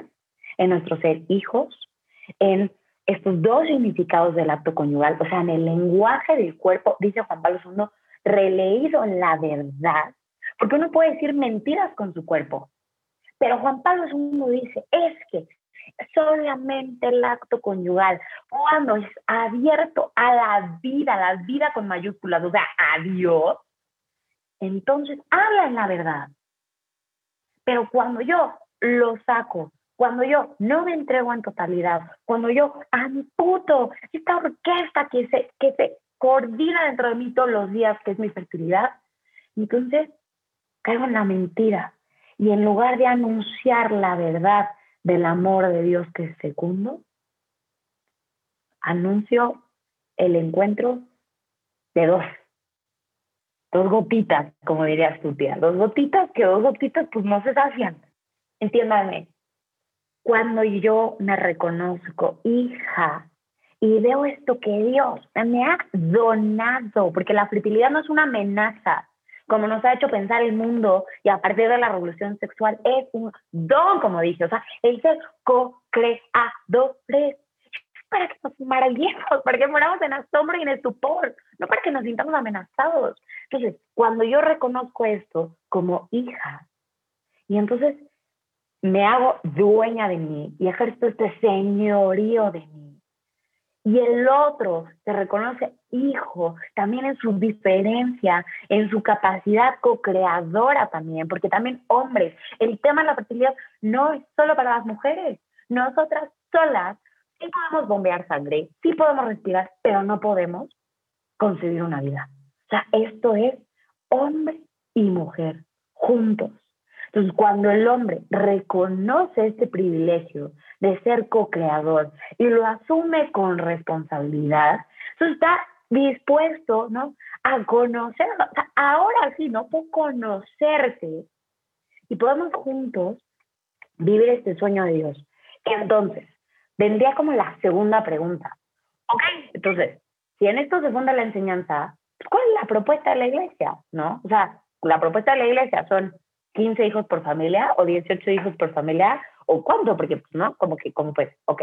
en nuestro ser hijos, en estos dos significados del acto conyugal, o sea, en el lenguaje del cuerpo, dice Juan Pablo II, releído en la verdad, porque uno puede decir mentiras con su cuerpo, pero Juan Pablo II dice, es que solamente el acto conyugal, cuando es abierto a la vida, la vida con mayúsculas, o sea, a Dios, entonces habla en la verdad. Pero cuando yo lo saco, cuando yo no me entrego en totalidad, cuando yo amputo esta orquesta que se, que se coordina dentro de mí todos los días, que es mi fertilidad, entonces caigo en la mentira. Y en lugar de anunciar la verdad, del amor de Dios que es segundo, anuncio el encuentro de dos, dos gotitas, como dirías tú, tía, dos gotitas, que dos gotitas pues no se sacian. Entiéndame, cuando yo me reconozco hija y veo esto que Dios me ha donado, porque la fertilidad no es una amenaza, como nos ha hecho pensar el mundo y a partir de la revolución sexual es un don, como dije, o sea, el ser co-creadores para que nos maravillemos, para que moramos en asombro y en estupor, no para que nos sintamos amenazados. Entonces, cuando yo reconozco esto como hija, y entonces me hago dueña de mí y ejerzo este señorío de mí, y el otro se reconoce hijo también en su diferencia, en su capacidad co-creadora también, porque también hombres, el tema de la fertilidad no es solo para las mujeres, nosotras solas sí podemos bombear sangre, sí podemos respirar, pero no podemos concebir una vida. O sea, esto es hombre y mujer juntos. Entonces, cuando el hombre reconoce este privilegio de ser co-creador y lo asume con responsabilidad, está dispuesto, ¿no? A conocer, ahora sí, ¿no? Por conocerte y podemos juntos vivir este sueño de Dios. Entonces, vendría como la segunda pregunta. Ok, entonces, si en esto se funda la enseñanza, ¿cuál es la propuesta de la iglesia? ¿No? O sea, la propuesta de la iglesia son 15 hijos por familia o 18 hijos por familia o cuánto, porque pues no, como que, como pues, ok.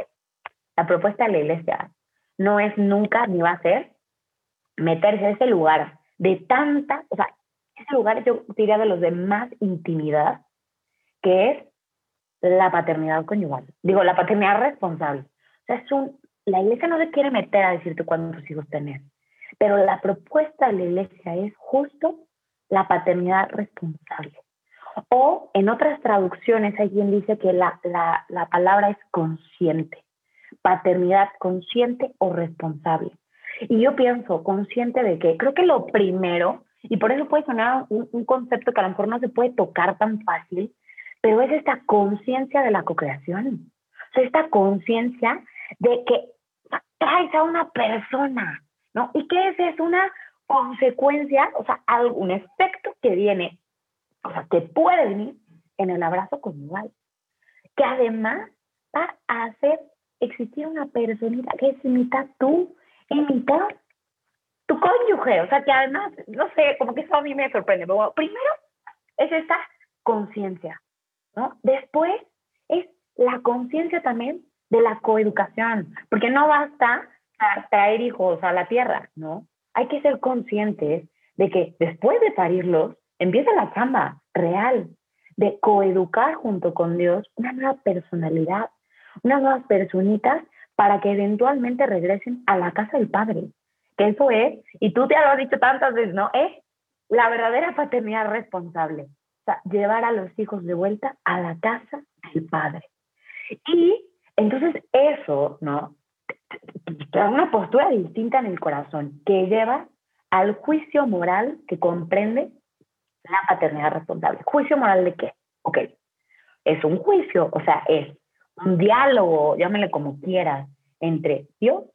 La propuesta de la iglesia no es nunca ni va a ser meterse en ese lugar de tanta, o sea, ese lugar yo diría de los de más intimidad, que es la paternidad conyugal. Digo, la paternidad responsable. O sea, es un, la iglesia no se quiere meter a decirte cuántos hijos tenés, pero la propuesta de la iglesia es justo la paternidad responsable. O en otras traducciones hay quien dice que la, la, palabra es consciente, paternidad consciente o responsable. Y yo pienso, consciente de que creo que lo primero, y por eso puede sonar un, un concepto que a lo mejor no se puede tocar tan fácil, pero es esta conciencia de la cocreación. O sea, esta conciencia de que traes a una persona, ¿no? ¿Y qué es? Es una consecuencia, o sea, algún efecto que viene o sea, que puede venir en el abrazo conyugal, que además va a hacer existir una personita que es mitad tú y mitad tu cónyuge, o sea, que además, no sé, como que eso a mí me sorprende, pero primero es esta conciencia, ¿no? Después es la conciencia también de la coeducación, porque no basta traer hijos a la tierra, ¿no? Hay que ser conscientes de que después de parirlos, empieza la chamba real. de coeducar junto con Dios una nueva personalidad, unas nuevas personitas para que eventualmente regresen a la casa del Padre. Que eso es, y tú te lo has dicho tantas veces, ¿no? Es la verdadera paternidad responsable. O sea, llevar a los hijos de vuelta a la casa del Padre. Y entonces eso, ¿no? da una postura distinta en el corazón que lleva al juicio moral que comprende la paternidad responsable. ¿Juicio moral de qué? Ok, es un juicio, o sea, es un diálogo, llámale como quieras, entre Dios,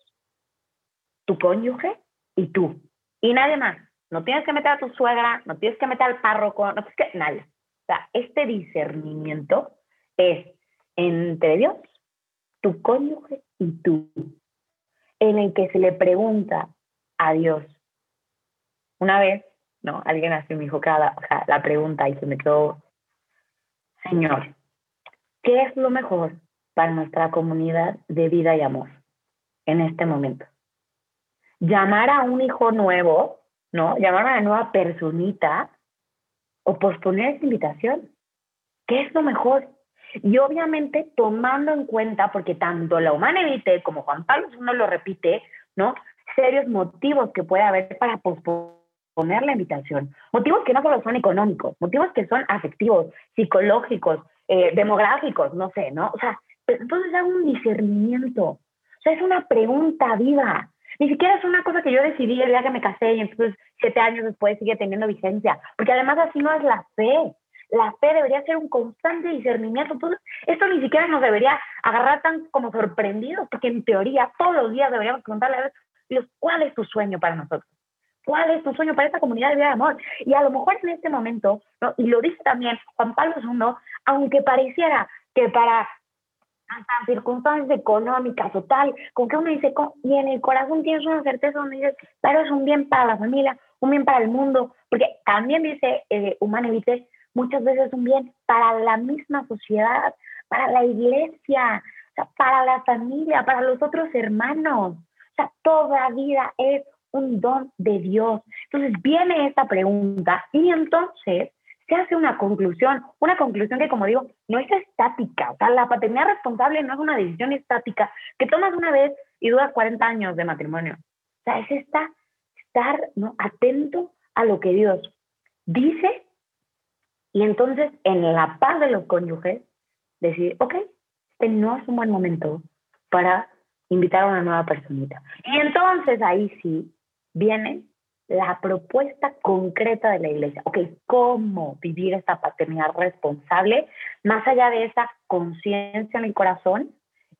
tu cónyuge y tú. Y nadie más. No tienes que meter a tu suegra, no tienes que meter al párroco, no tienes que... Nadie. O sea, este discernimiento es entre Dios, tu cónyuge y tú, en el que se le pregunta a Dios. Una vez, ¿no? Alguien así me dijo cada, la pregunta y se me quedó, Señor, ¿qué es lo mejor para nuestra comunidad de vida y amor en este momento? Llamar a un hijo nuevo, ¿no? Llamar a una nueva personita o posponer esa invitación. ¿Qué es lo mejor? Y obviamente tomando en cuenta, porque tanto la humana evite como Juan Pablo uno lo repite, ¿no? Serios motivos que puede haber para posponer la invitación. Motivos que no solo son económicos, motivos que son afectivos, psicológicos, eh, demográficos, no sé, ¿no? O sea, entonces hago un discernimiento. O sea, es una pregunta viva. Ni siquiera es una cosa que yo decidí el día que me casé y entonces siete años después sigue teniendo vigencia. Porque además así no es la fe. La fe debería ser un constante discernimiento. Entonces, esto ni siquiera nos debería agarrar tan como sorprendidos, porque en teoría todos los días deberíamos preguntarle a Dios, ¿cuál es tu sueño para nosotros? ¿Cuál es tu sueño para esta comunidad de vida de amor? Y a lo mejor en este momento, ¿no? y lo dice también Juan Pablo II, aunque pareciera que para hasta circunstancias económicas o tal, con que uno dice, y en el corazón tienes una certeza donde dices, pero es un bien para la familia, un bien para el mundo, porque también dice eh, Humanevite, muchas veces un bien para la misma sociedad, para la iglesia, para la familia, para los otros hermanos. O sea, toda vida es un don de Dios. Entonces viene esta pregunta y entonces se hace una conclusión, una conclusión que como digo, no es estática. O sea, la paternidad responsable no es una decisión estática que tomas una vez y duras 40 años de matrimonio. O sea, es esta, estar ¿no? atento a lo que Dios dice y entonces, en la paz de los cónyuges, decir, ok, este no es un buen momento para invitar a una nueva personita. Y entonces ahí sí viene la propuesta concreta de la iglesia. Ok, ¿cómo vivir esta paternidad responsable más allá de esa conciencia en el corazón?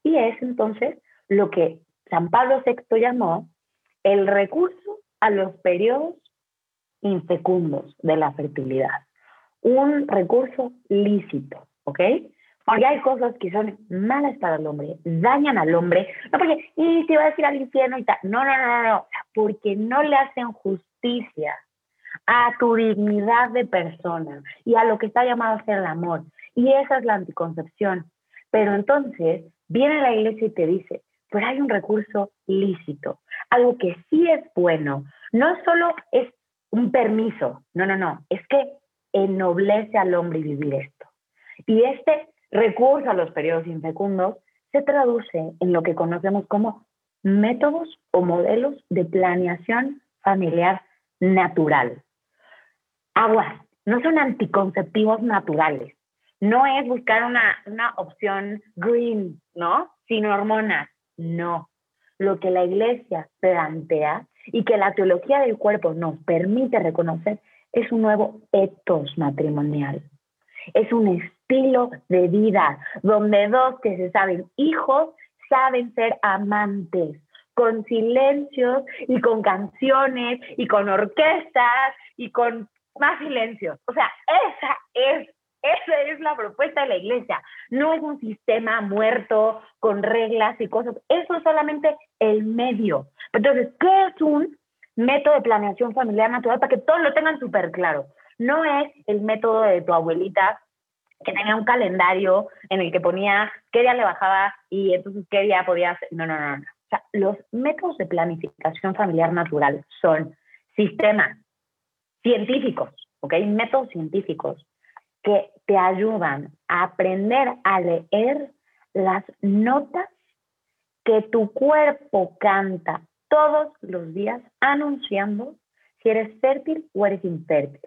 Y es entonces lo que San Pablo VI llamó el recurso a los periodos infecundos de la fertilidad un recurso lícito, ¿ok? Porque hay cosas que son malas para el hombre, dañan al hombre, no porque, y te va a decir al infierno y tal, no, no, no, no, porque no le hacen justicia a tu dignidad de persona y a lo que está llamado a ser el amor. Y esa es la anticoncepción. Pero entonces viene la iglesia y te dice, pero hay un recurso lícito, algo que sí es bueno, no solo es un permiso, no, no, no, es que ennoblece al hombre vivir esto. Y este recurso a los periodos infecundos se traduce en lo que conocemos como métodos o modelos de planeación familiar natural. Aguas, no son anticonceptivos naturales. No es buscar una, una opción green, ¿no? Sin hormonas. No. Lo que la iglesia plantea y que la teología del cuerpo nos permite reconocer es un nuevo etos matrimonial. Es un estilo de vida donde dos que se saben hijos saben ser amantes, con silencios y con canciones y con orquestas y con más silencios. O sea, esa es, esa es la propuesta de la iglesia. No es un sistema muerto con reglas y cosas. Eso es solamente el medio. Entonces, ¿qué es un método de planeación familiar natural para que todos lo tengan súper claro. No es el método de tu abuelita que tenía un calendario en el que ponía qué día le bajaba y entonces qué día podía hacer. No, no, no, no. O sea, los métodos de planificación familiar natural son sistemas científicos, ¿ok? Métodos científicos que te ayudan a aprender a leer las notas que tu cuerpo canta todos los días anunciando si eres fértil o eres infértil.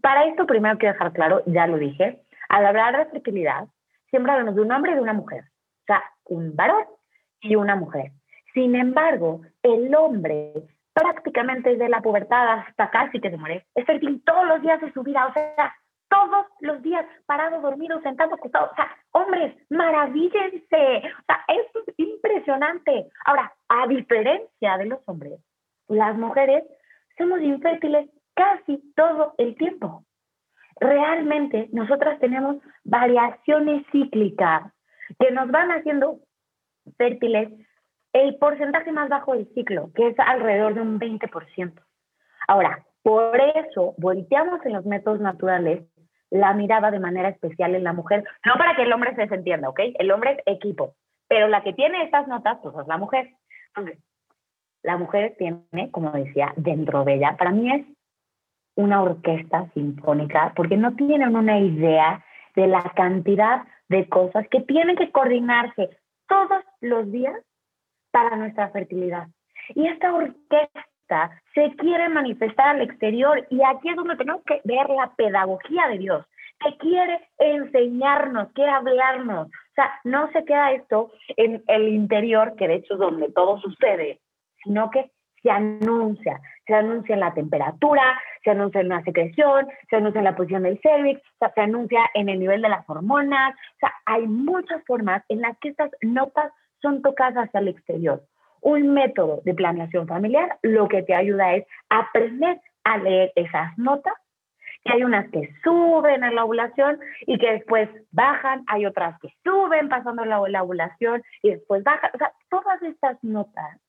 Para esto primero quiero dejar claro, ya lo dije, al hablar de fertilidad, siempre hablamos de un hombre y de una mujer. O sea, un varón y una mujer. Sin embargo, el hombre prácticamente desde la pubertad hasta casi que se muere, es fértil todos los días de su vida, o sea, todos los días, parado, dormido, sentado, acostado. O sea, hombres, maravíllense. O sea, esto es impresionante. Ahora, a diferencia de los hombres, las mujeres somos infértiles casi todo el tiempo. Realmente nosotras tenemos variaciones cíclicas que nos van haciendo fértiles el porcentaje más bajo del ciclo, que es alrededor de un 20%. Ahora, por eso volteamos en los métodos naturales la mirada de manera especial en la mujer, no para que el hombre se entienda, ¿ok? El hombre es equipo, pero la que tiene estas notas, pues es la mujer. Entonces, la mujer tiene, como decía, dentro de ella, para mí es una orquesta sinfónica, porque no tienen una idea de la cantidad de cosas que tienen que coordinarse todos los días para nuestra fertilidad. Y esta orquesta se quiere manifestar al exterior y aquí es donde tenemos que ver la pedagogía de Dios, que quiere enseñarnos, quiere hablarnos. O sea, no se queda esto en el interior, que de hecho es donde todo sucede, sino que se anuncia, se anuncia en la temperatura, se anuncia en la secreción, se anuncia en la posición del cervix, se anuncia en el nivel de las hormonas, o sea, hay muchas formas en las que estas notas son tocadas hacia el exterior. Un método de planeación familiar lo que te ayuda es aprender a leer esas notas que hay unas que suben a la ovulación y que después bajan, hay otras que suben pasando la, la ovulación y después bajan. O sea, todas estas notas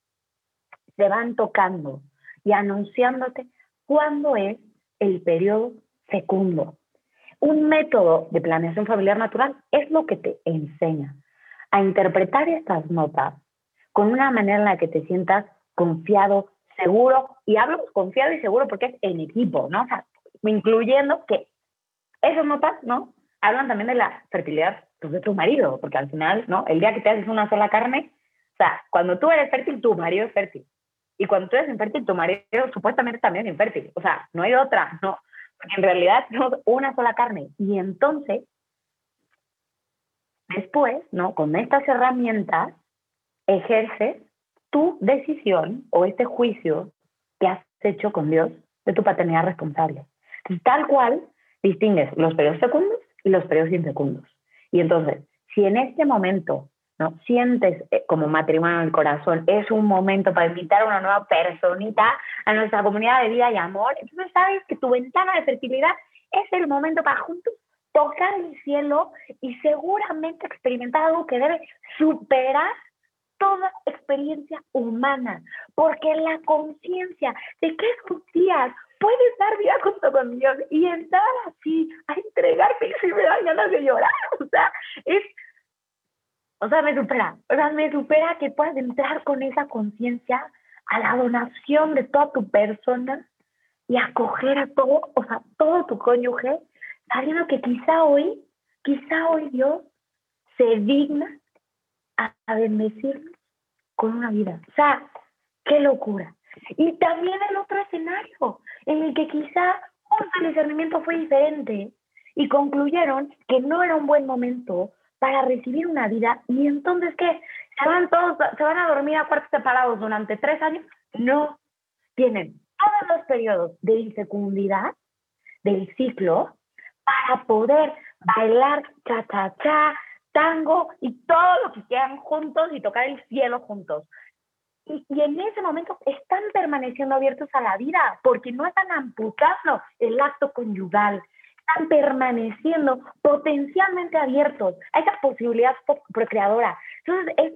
se van tocando y anunciándote cuándo es el periodo fecundo. Un método de planeación familiar natural es lo que te enseña a interpretar estas notas con una manera en la que te sientas confiado, seguro, y hablo confiado y seguro porque es en equipo, ¿no? O sea, incluyendo que esas notas, ¿no? Hablan también de la fertilidad pues, de tu marido, porque al final, ¿no? El día que te haces una sola carne, o sea, cuando tú eres fértil, tu marido es fértil. Y cuando tú eres infértil, tu marido supuestamente también es infértil. O sea, no hay otra, ¿no? En realidad somos una sola carne. Y entonces, después, ¿no? Con estas herramientas, ejerces tu decisión o este juicio que has hecho con Dios de tu paternidad responsable. Tal cual distingues los periodos fecundos y los periodos infecundos. Y entonces, si en este momento ¿no? sientes eh, como matrimonio en el corazón, es un momento para invitar a una nueva personita a nuestra comunidad de vida y amor, entonces sabes que tu ventana de fertilidad es el momento para juntos tocar el cielo y seguramente experimentar algo que debe superar toda experiencia humana, porque la conciencia de que esos días puedes dar vida junto con Dios y entrar así a entregarte y me dan ganas de llorar, o sea, es, o sea, me supera, o sea, me supera que puedas entrar con esa conciencia a la donación de toda tu persona y acoger a todo, o sea, todo tu cónyuge, sabiendo que quizá hoy, quizá hoy Dios se digna a, bendecirnos con una vida. O sea, qué locura. Y también el otro escenario, en el que quizá el discernimiento fue diferente y concluyeron que no era un buen momento para recibir una vida y entonces qué, se van todos, se van a dormir a cuartos separados durante tres años, no, tienen todos los periodos de infecundidad del ciclo para poder bailar cha-cha-cha, tango y todo lo que quieran juntos y tocar el cielo juntos. Y, y, en ese momento están permaneciendo abiertos a la vida porque no están amputando el acto conyugal, están permaneciendo potencialmente abiertos a esa posibilidad procreadora. Entonces es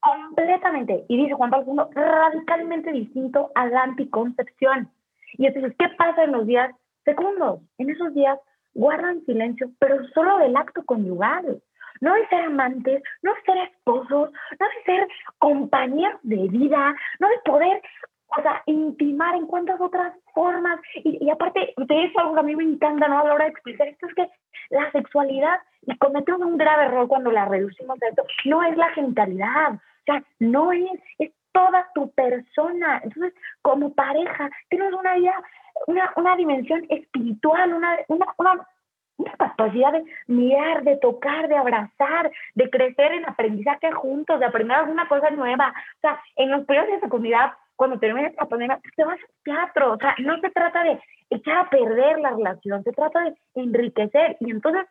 completamente, y dice Juan Pablo II, radicalmente distinto a la anticoncepción. Y entonces, ¿qué pasa en los días fecundos? En esos días guardan silencio, pero solo del acto conyugal no de ser amantes, no de ser esposos, no de ser compañeros de vida, no de poder, o sea, intimar en cuantas otras formas. Y, y aparte, de eso algo que a mí me encanta, ¿no? A la hora de explicar esto es que la sexualidad, y cometemos un grave error cuando la reducimos a esto, no es la genitalidad, o sea, no es, es toda tu persona. Entonces, como pareja, tienes una vida, una, una dimensión espiritual, una, una, una, una capacidad de mirar, de tocar, de abrazar, de crecer en aprendizaje juntos, de aprender alguna cosa nueva. O sea, en los periodos de comunidad cuando termines la pandemia, te vas al teatro. O sea, no se trata de echar a perder la relación, se trata de enriquecer. Y entonces,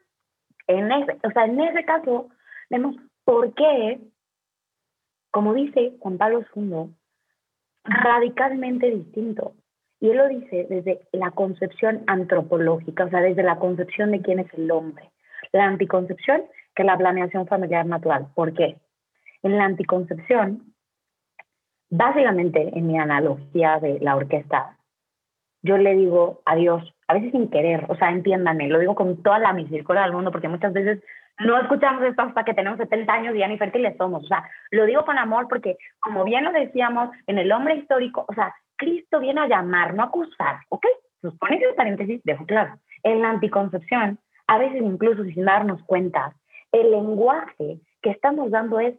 en ese, o sea, en ese caso, vemos por qué, como dice Juan Pablo II, radicalmente distinto. Y él lo dice desde la concepción antropológica, o sea, desde la concepción de quién es el hombre. La anticoncepción, que la planeación familiar natural. ¿Por qué? En la anticoncepción, básicamente en mi analogía de la orquesta, yo le digo a Dios, a veces sin querer, o sea, entiéndanme, lo digo con toda la misericordia del mundo, porque muchas veces no escuchamos esto hasta que tenemos 70 años y ya ni fértiles somos. O sea, lo digo con amor porque, como bien lo decíamos, en el hombre histórico, o sea, Cristo viene a llamar, no a acusar, ¿ok? Nos pone ese paréntesis, dejo claro. En la anticoncepción, a veces incluso sin darnos cuenta, el lenguaje que estamos dando es,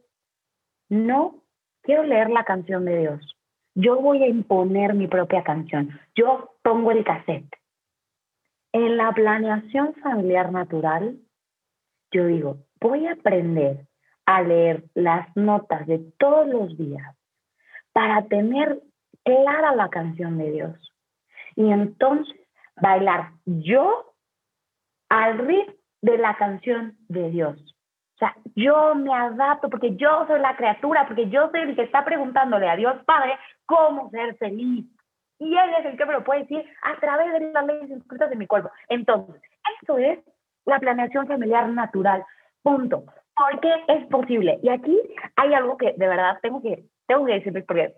no quiero leer la canción de Dios. Yo voy a imponer mi propia canción. Yo pongo el cassette. En la planeación familiar natural, yo digo, voy a aprender a leer las notas de todos los días para tener clara la canción de Dios. Y entonces bailar yo al ritmo de la canción de Dios. O sea, yo me adapto porque yo soy la criatura, porque yo soy el que está preguntándole a Dios Padre cómo ser feliz. Y Él es el que me lo puede decir a través de las leyes inscritas de mi cuerpo. Entonces, eso es la planeación familiar natural. Punto. Porque es posible. Y aquí hay algo que de verdad tengo que, tengo que decirles porque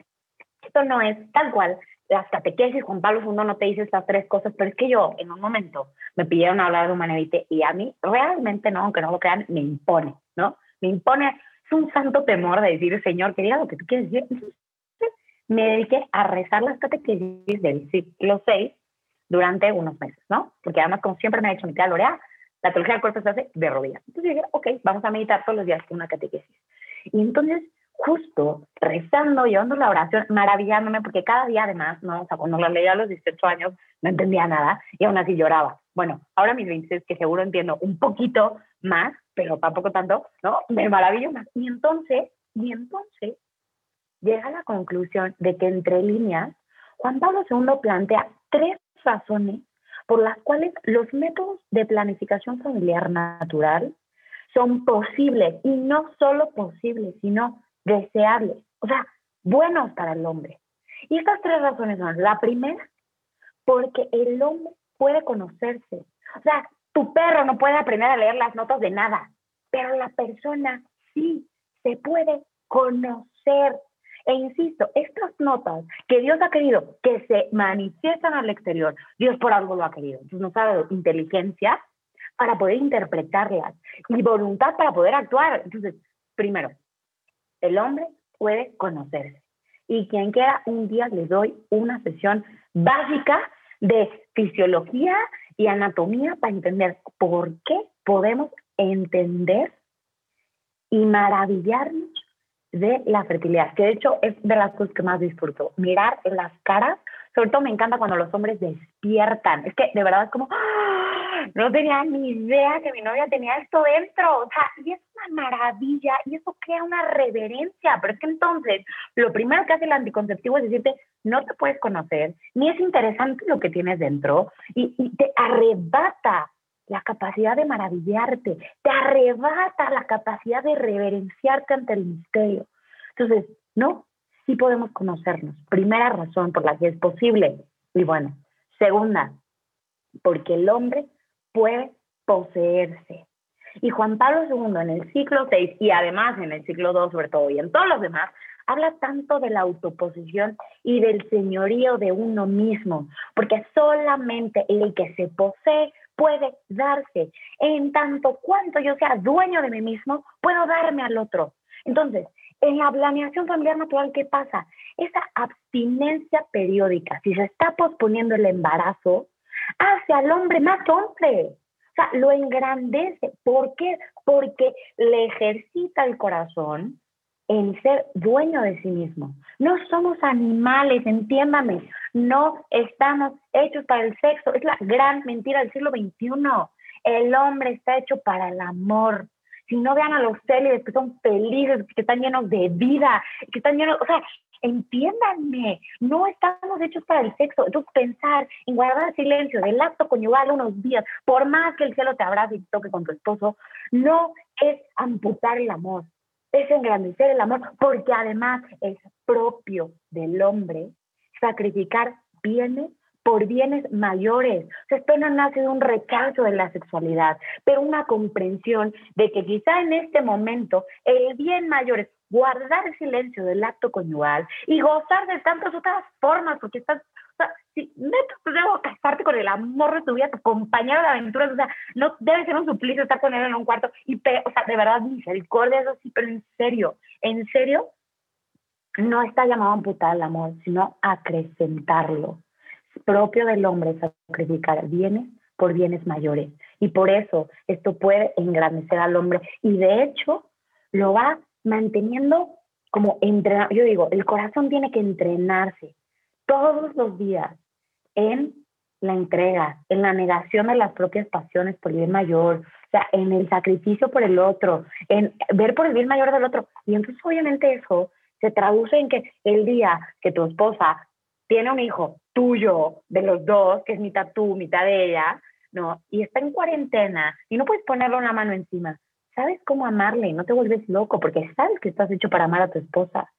esto no es tal cual las catequesis, Juan Pablo II no te dice estas tres cosas, pero es que yo en un momento me pidieron hablar de humanevite y a mí realmente no, aunque no lo crean, me impone, ¿no? Me impone, es un santo temor de decir, Señor, que diga lo que tú quieres decir. me dediqué a rezar las catequesis del siglo VI durante unos meses, ¿no? Porque además, como siempre me ha dicho mi tía Lorea, la teología del cuerpo se hace de rodillas. Entonces dije, ok, vamos a meditar todos los días una catequesis. Y entonces justo rezando, llevando la oración, maravillándome, porque cada día además, ¿no? O sea, cuando la leía a los 18 años no entendía nada y aún así lloraba. Bueno, ahora mis 26, que seguro entiendo un poquito más, pero tampoco tanto, ¿no? Me maravillo más. Y entonces, y entonces, llega a la conclusión de que entre líneas, Juan Pablo II plantea tres razones por las cuales los métodos de planificación familiar natural son posibles y no solo posibles, sino deseables, o sea, buenos para el hombre. Y estas tres razones son, la primera, porque el hombre puede conocerse. O sea, tu perro no puede aprender a leer las notas de nada, pero la persona sí se puede conocer. E insisto, estas notas que Dios ha querido que se manifiestan al exterior, Dios por algo lo ha querido. Entonces nos ha inteligencia para poder interpretarlas y voluntad para poder actuar. Entonces, primero, el hombre puede conocerse. Y quien quiera, un día le doy una sesión básica de fisiología y anatomía para entender por qué podemos entender y maravillarnos de la fertilidad, que de hecho es de las cosas que más disfruto, mirar las caras, sobre todo me encanta cuando los hombres despiertan, es que de verdad es como, no tenía ni idea que mi novia tenía esto dentro, o sea, y es una maravilla y eso crea una reverencia, pero es que entonces lo primero que hace el anticonceptivo es decirte, no te puedes conocer, ni es interesante lo que tienes dentro y, te arrebata la capacidad de maravillarte, te arrebata la capacidad de reverenciarte ante el misterio. Entonces, no, sí podemos conocernos. Primera razón por la que es posible. Y bueno, segunda, porque el hombre puede poseerse. Y Juan Pablo II en el siglo VI y además en el siglo II sobre todo y en todos los demás, habla tanto de la autoposición y del señorío de uno mismo, porque solamente el que se posee puede darse. En tanto cuanto yo sea dueño de mí mismo, puedo darme al otro. Entonces, en la planeación familiar natural, ¿qué pasa? Esa abstinencia periódica, si se está posponiendo el embarazo, hace al hombre más hombre. O sea, lo engrandece. ¿Por qué? Porque le ejercita el corazón en ser dueño de sí mismo. No somos animales, entiéndame, no estamos hechos para el sexo. Es la gran mentira del siglo XXI. El hombre está hecho para el amor. Si no vean a los célibes que son felices, que están llenos de vida, que están llenos, o sea, entiéndanme, no estamos hechos para el sexo. Entonces, pensar en guardar silencio del acto conyugal unos días, por más que el cielo te abrace y toque con tu esposo, no es amputar el amor, es engrandecer el amor, porque además es propio del hombre sacrificar bienes por bienes mayores. O sea, esto no nace de un rechazo de la sexualidad, pero una comprensión de que quizá en este momento el bien mayor es guardar el silencio del acto conyugal y gozar de tantas otras formas, porque estás, o sea, si neto debo casarte con el amor de tu vida, tu compañero de aventuras, o sea, no debe ser un suplicio estar con él en un cuarto, y o sea, de verdad, misericordia, eso sí, pero en serio, en serio, no está llamado a amputar el amor, sino a acrecentarlo. Es propio del hombre sacrificar bienes por bienes mayores. Y por eso esto puede engrandecer al hombre. Y de hecho, lo va manteniendo como entrenar. Yo digo, el corazón tiene que entrenarse todos los días en la entrega, en la negación de las propias pasiones por el bien mayor, o sea, en el sacrificio por el otro, en ver por el bien mayor del otro. Y entonces obviamente eso se traduce en que el día que tu esposa tiene un hijo tuyo, de los dos, que es mitad tú, mitad de ella, ¿no? Y está en cuarentena y no puedes ponerle una mano encima sabes cómo amarle, no te vuelves loco, porque sabes que estás hecho para amar a tu esposa.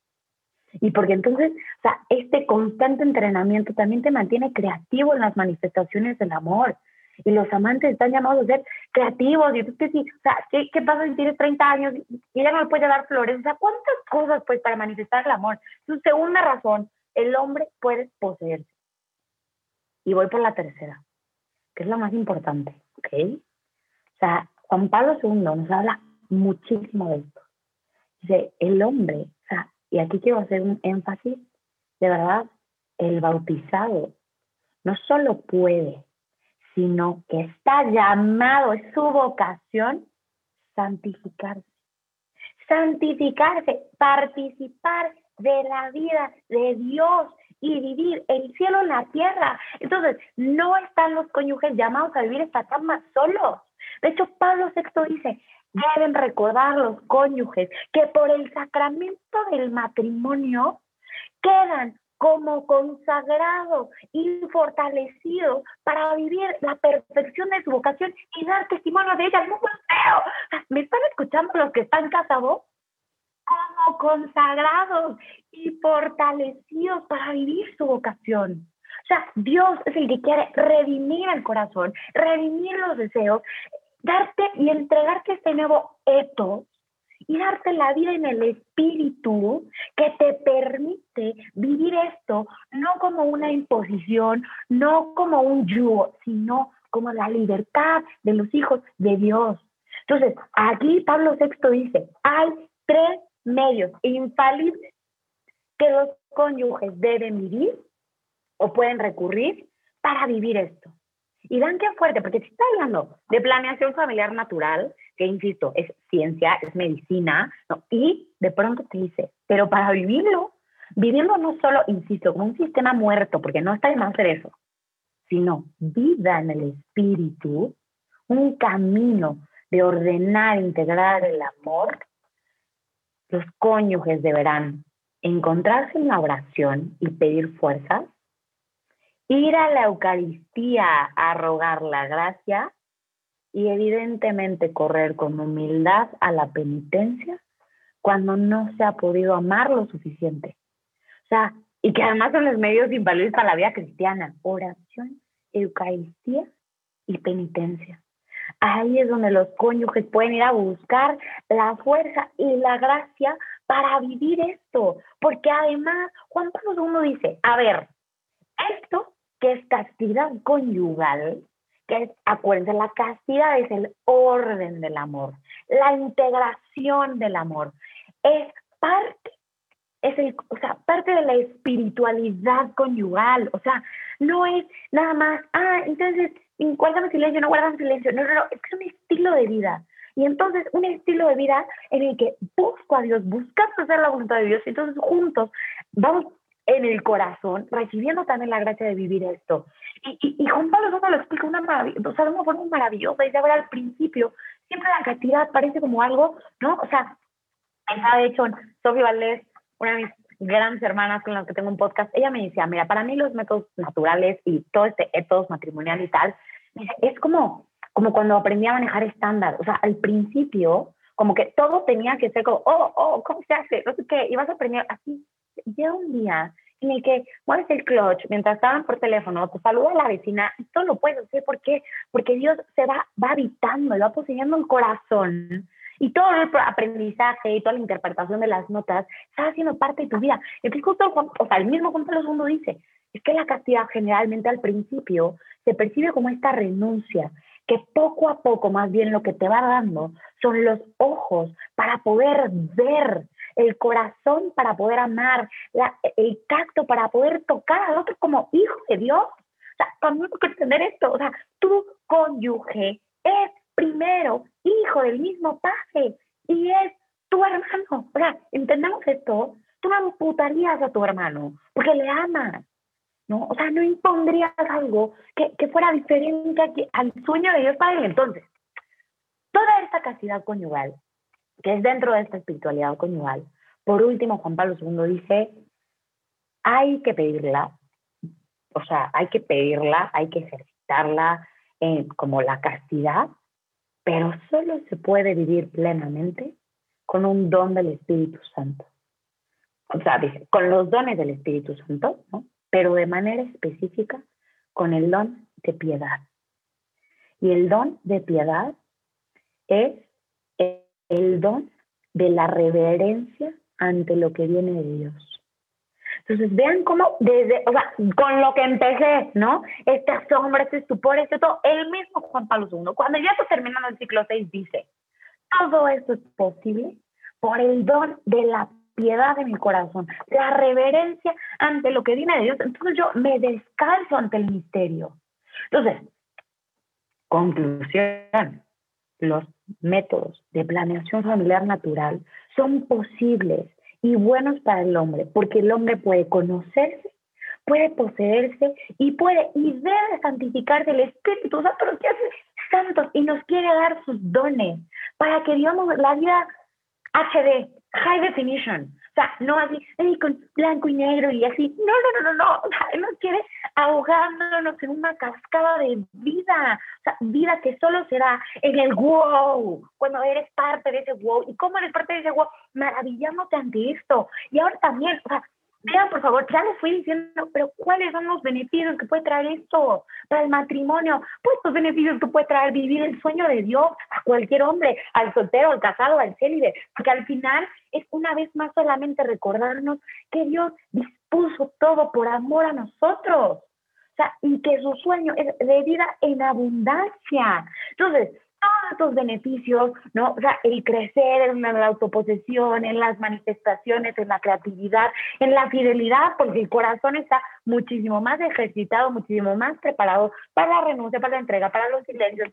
Y porque entonces, o sea, este constante entrenamiento también te mantiene creativo en las manifestaciones del amor. Y los amantes están llamados a ser creativos. Y entonces, sí, o sea, ¿qué, ¿qué, pasa si tienes 30 años y ya no le puedes dar flores? O sea, ¿cuántas cosas, pues, para manifestar el amor? Su segunda razón, el hombre puede poseerse. Y voy por la tercera, que es la más importante, ¿ok? O sea, Juan Pablo II nos habla muchísimo de esto. Dice, el hombre, o sea, y aquí quiero hacer un énfasis, de verdad, el bautizado no solo puede, sino que está llamado, es su vocación, santificarse. Santificarse, participar de la vida de Dios y vivir el cielo en la tierra. Entonces, no están los cónyuges llamados a vivir esta cama solos. De hecho, Pablo VI dice, deben recordar los cónyuges que por el sacramento del matrimonio quedan como consagrados y fortalecidos para vivir la perfección de su vocación y dar testimonio de ella al mundo. ¿Me están escuchando los que están casados? Como consagrados y fortalecidos para vivir su vocación. O sea, Dios es el que quiere redimir el corazón, redimir los deseos, darte y entregarte este nuevo etos y darte la vida en el espíritu que te permite vivir esto no como una imposición, no como un yugo, sino como la libertad de los hijos de Dios. Entonces, aquí Pablo VI dice, hay tres medios infalibles que los cónyuges deben vivir o pueden recurrir para vivir esto. Y dan qué fuerte, porque se está hablando de planeación familiar natural, que insisto, es ciencia, es medicina, y de pronto te dice, pero para vivirlo, vivirlo no solo, insisto, como un sistema muerto, porque no está de más hacer eso, sino vida en el espíritu, un camino de ordenar, integrar el amor, los cónyuges deberán encontrarse en la oración y pedir fuerzas ir a la Eucaristía a rogar la gracia y evidentemente correr con humildad a la penitencia cuando no se ha podido amar lo suficiente. O sea, y que además son los medios inválidos para la vida cristiana. Oración, Eucaristía y penitencia. Ahí es donde los cónyuges pueden ir a buscar la fuerza y la gracia para vivir esto. Porque además, Juan Pablo I dice, a ver, esto que es castidad conyugal, que acuérdense, la castidad es el orden del amor, la integración del amor, es parte, es el, o sea, parte de la espiritualidad conyugal, o sea, no es nada más, ah, entonces guardamos silencio, no guardamos silencio. No, no, no, es es un estilo de vida. Y entonces un estilo de vida en el que busco a Dios, buscamos hacer la voluntad de Dios, y entonces juntos vamos en el corazón, recibiendo también la gracia de vivir esto. Y, y, Juan Pablo II lo explica una o sea, de una forma maravillosa. Dice, ahora al principio, siempre la castidad parece como algo, ¿no? O sea, de hecho, Sofía Valdés, una de mis grandes hermanas con las que tengo un podcast, ella me decía, mira, para mí los métodos naturales y todo este ethos matrimonial y tal, es como, como cuando aprendí a manejar estándar. O sea, al principio, como que todo tenía que ser como, oh, oh, ¿cómo se hace? No sé qué, y vas a aprender así. Llega un día en el que mueves el clutch mientras estaban por teléfono, te saluda la vecina, todo lo puedes hacer. ¿Por qué? Porque Dios se va, va habitando y va poseyendo el corazón y todo el aprendizaje y toda la interpretación de las notas está haciendo parte de tu vida. Entonces, justo, o sea, el mismo Juan Pablo II dice, es que la castidad generalmente al principio se percibe como esta renuncia, que poco a poco más bien lo que te va dando son los ojos para poder ver, el corazón para poder amar, el tacto para poder tocar al otro como hijo de Dios. O sea, hay que entender esto. O sea, tu cónyuge es primero hijo del mismo padre y es tu hermano. O sea, entendamos esto. Tú no amputarías a tu hermano porque le amas. ¿no? O sea, no impondrías algo que, que fuera diferente al sueño de Dios para él. Entonces, toda esta castidad conyugal, que es dentro de esta espiritualidad conyugal, por último, Juan Pablo II dice, hay que pedirla, o sea, hay que pedirla, hay que ejercitarla eh, como la castidad, pero solo se puede vivir plenamente con un don del Espíritu Santo. O sea, con los dones del Espíritu Santo, ¿no? pero de manera específica con el don de piedad. Y el don de piedad es el don de la reverencia ante lo que viene de Dios. Entonces, vean cómo desde, o sea, con lo que empecé, ¿no? Este asombro, este estupor, este todo, el mismo Juan Pablo II, cuando ya está terminando el ciclo 6, dice, todo esto es posible por el don de la piedad en mi corazón, la reverencia ante lo que viene de Dios. Entonces yo me descalzo ante el misterio. Entonces, conclusión, los métodos de planeación familiar natural son posibles y buenos para el hombre, porque el hombre puede conocerse, puede poseerse y puede y debe santificarse el Espíritu Santo, nos quiere santos y nos quiere dar sus dones para que vivamos la vida HD, high definition, o sea, no así, con blanco y negro y así. No, no, no, no, no. O sea, Él nos quiere ahogándonos en una cascada de vida. O sea, vida que solo será en el wow, cuando eres parte de ese wow. ¿Y cómo eres parte de ese wow? Maravillándote ante esto. Y ahora también, o sea, Vean, por favor, ya les fui diciendo, pero ¿cuáles son los beneficios que puede traer esto para el matrimonio? Pues los beneficios que puede traer vivir el sueño de Dios a cualquier hombre, al soltero, al casado, al célibe, porque al final es una vez más solamente recordarnos que Dios dispuso todo por amor a nosotros. O sea, y que su sueño es de vida en abundancia. Entonces, todos estos beneficios, ¿no? O sea, el crecer en la autoposesión, en las manifestaciones, en la creatividad, en la fidelidad, porque el corazón está muchísimo más ejercitado, muchísimo más preparado para la renuncia, para la entrega, para los silencios,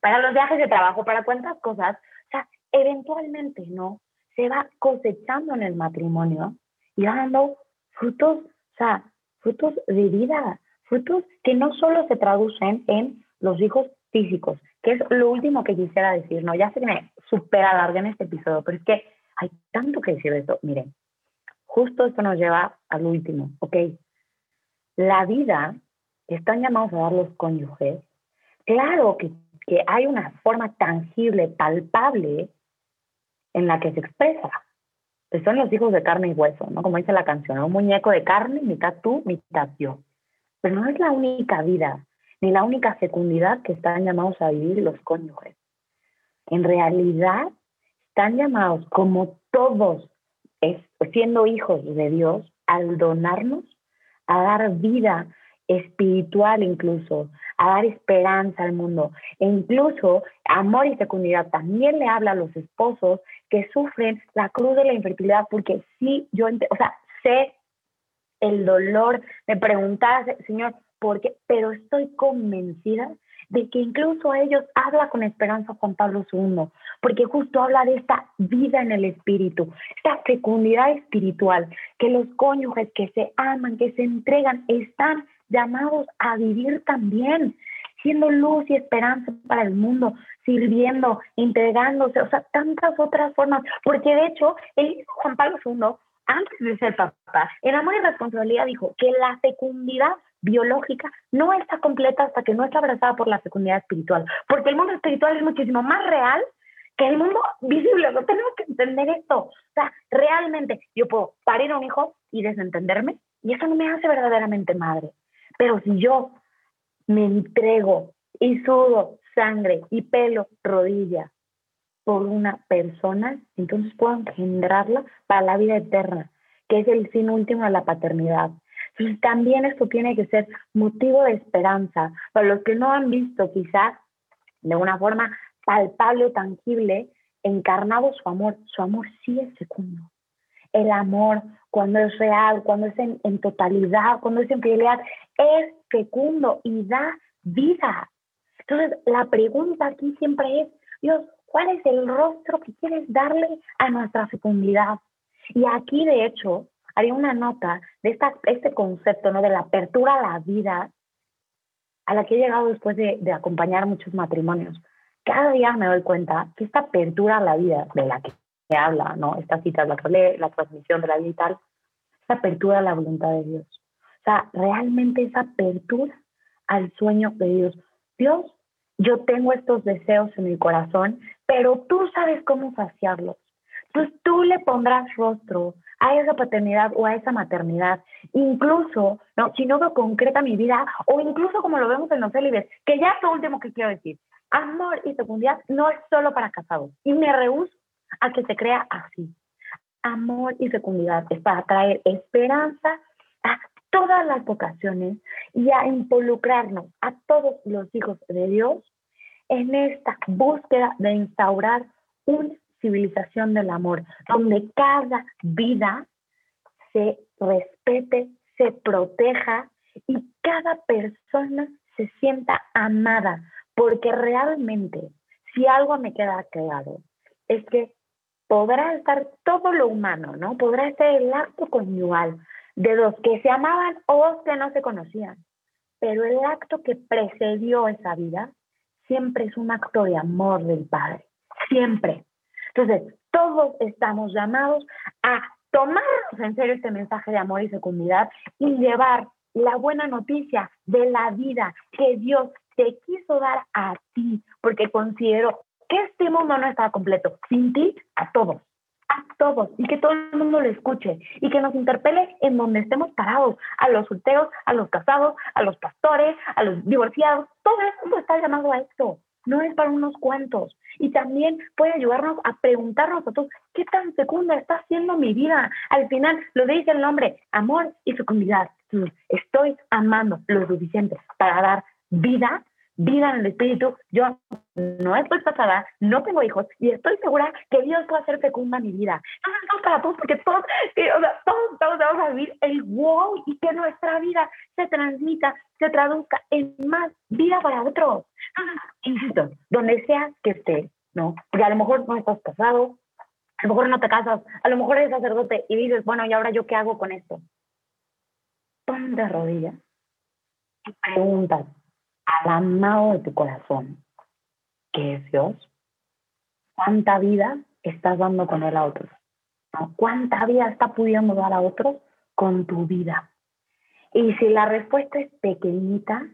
para los viajes de trabajo, para cuántas cosas. O sea, eventualmente, ¿no? Se va cosechando en el matrimonio y dando frutos, o sea, frutos de vida, frutos que no solo se traducen en los hijos físicos, que es lo último que quisiera decir, ¿no? Ya sé que me supera larga en este episodio, pero es que hay tanto que decir de esto. Miren, justo esto nos lleva al último, ¿ok? La vida están llamados a dar los cónyuges. Claro que, que hay una forma tangible, palpable, en la que se expresa. Que son los hijos de carne y hueso, ¿no? Como dice la canción, un muñeco de carne, mitad tú, mitad yo. Pero no es la única vida ni la única fecundidad que están llamados a vivir los cónyuges. En realidad, están llamados como todos, siendo hijos de Dios, al donarnos, a dar vida espiritual incluso, a dar esperanza al mundo. E incluso amor y fecundidad también le habla a los esposos que sufren la cruz de la infertilidad, porque sí, yo, o sea, sé el dolor de preguntar, Señor, porque, pero estoy convencida de que incluso a ellos habla con esperanza Juan Pablo II, porque justo habla de esta vida en el espíritu, esta fecundidad espiritual, que los cónyuges que se aman, que se entregan, están llamados a vivir también, siendo luz y esperanza para el mundo, sirviendo, entregándose, o sea, tantas otras formas, porque de hecho, el Juan Pablo II, antes de ser papá, en Amor y Responsabilidad dijo que la fecundidad biológica no está completa hasta que no está abrazada por la fecundidad espiritual, porque el mundo espiritual es muchísimo más real que el mundo <laughs> visible, no tenemos que entender esto. O sea, realmente yo puedo parir a un hijo y desentenderme y eso no me hace verdaderamente madre. Pero si yo me entrego y sudo sangre y pelo, rodilla por una persona, entonces puedo engendrarla para la vida eterna, que es el fin último de la paternidad. Y también esto tiene que ser motivo de esperanza para los que no han visto quizás de una forma palpable o tangible, encarnado su amor. Su amor sí es fecundo. El amor, cuando es real, cuando es en, en totalidad, cuando es en fidelidad, es fecundo y da vida. Entonces, la pregunta aquí siempre es, Dios, ¿cuál es el rostro que quieres darle a nuestra fecundidad? Y aquí, de hecho, haría una nota de este concepto ¿no? de la apertura a la vida a la que he llegado después de, acompañar muchos matrimonios. Cada día me doy cuenta que esta apertura a la vida de la que se habla, ¿no? Esta cita, la, la transmisión de la vida y tal, esta apertura a la voluntad de Dios. O sea, realmente esa apertura al sueño de Dios. Dios, yo tengo estos deseos en mi corazón, pero tú sabes cómo saciarlos. Entonces tú le pondrás rostro a esa paternidad o a esa maternidad. Incluso, ¿no? si no lo concreta mi vida, o incluso como lo vemos en los célibes, que ya es lo último que quiero decir. Amor y fecundidad no es solo para casados. Y me rehuso a que se crea así. Amor y fecundidad es para traer esperanza a todas las vocaciones y a involucrarnos a todos los hijos de Dios en esta búsqueda de instaurar un civilización del amor, donde cada vida se respete, se proteja y cada persona se sienta amada, porque realmente, si algo me queda claro, es que podrá estar todo lo humano, ¿no? Podrá estar el acto conyugal de dos que se amaban o dos que no se conocían, pero el acto que precedió esa vida siempre es un acto de amor del Padre, siempre. Entonces, todos estamos llamados a tomarnos en serio este mensaje de amor y fecundidad y llevar la buena noticia de la vida que Dios te quiso dar a ti, porque considero que este mundo no está completo. Sin ti, a todos, a todos, y que todo el mundo lo escuche, y que nos interpele en donde estemos parados, a los solteros, a los casados, a los pastores, a los divorciados, todo el mundo está llamado a esto no es para unos cuantos. Y también puede ayudarnos a preguntarnos a todos, ¿qué tan fecunda está siendo mi vida? Al final, lo dice el nombre, amor y fecundidad. Estoy amando lo suficiente para dar vida vida en el espíritu. Yo no estoy casada, no tengo hijos y estoy segura que Dios va hacer fecunda mi vida. Entonces, para todos, porque todos, todos, todos vamos a vivir el wow y que nuestra vida se transmita, se traduzca en más vida para otros. Insisto, donde sea que estés, ¿no? Porque a lo mejor no estás casado, a lo mejor no te casas, a lo mejor eres sacerdote y dices, bueno, ¿y ahora yo qué hago con esto? Ponte de rodillas y pregúntate, al amado de tu corazón, que es Dios, ¿cuánta vida estás dando con él a otros? ¿Cuánta vida está pudiendo dar a otros con tu vida? Y si la respuesta es pequeñita,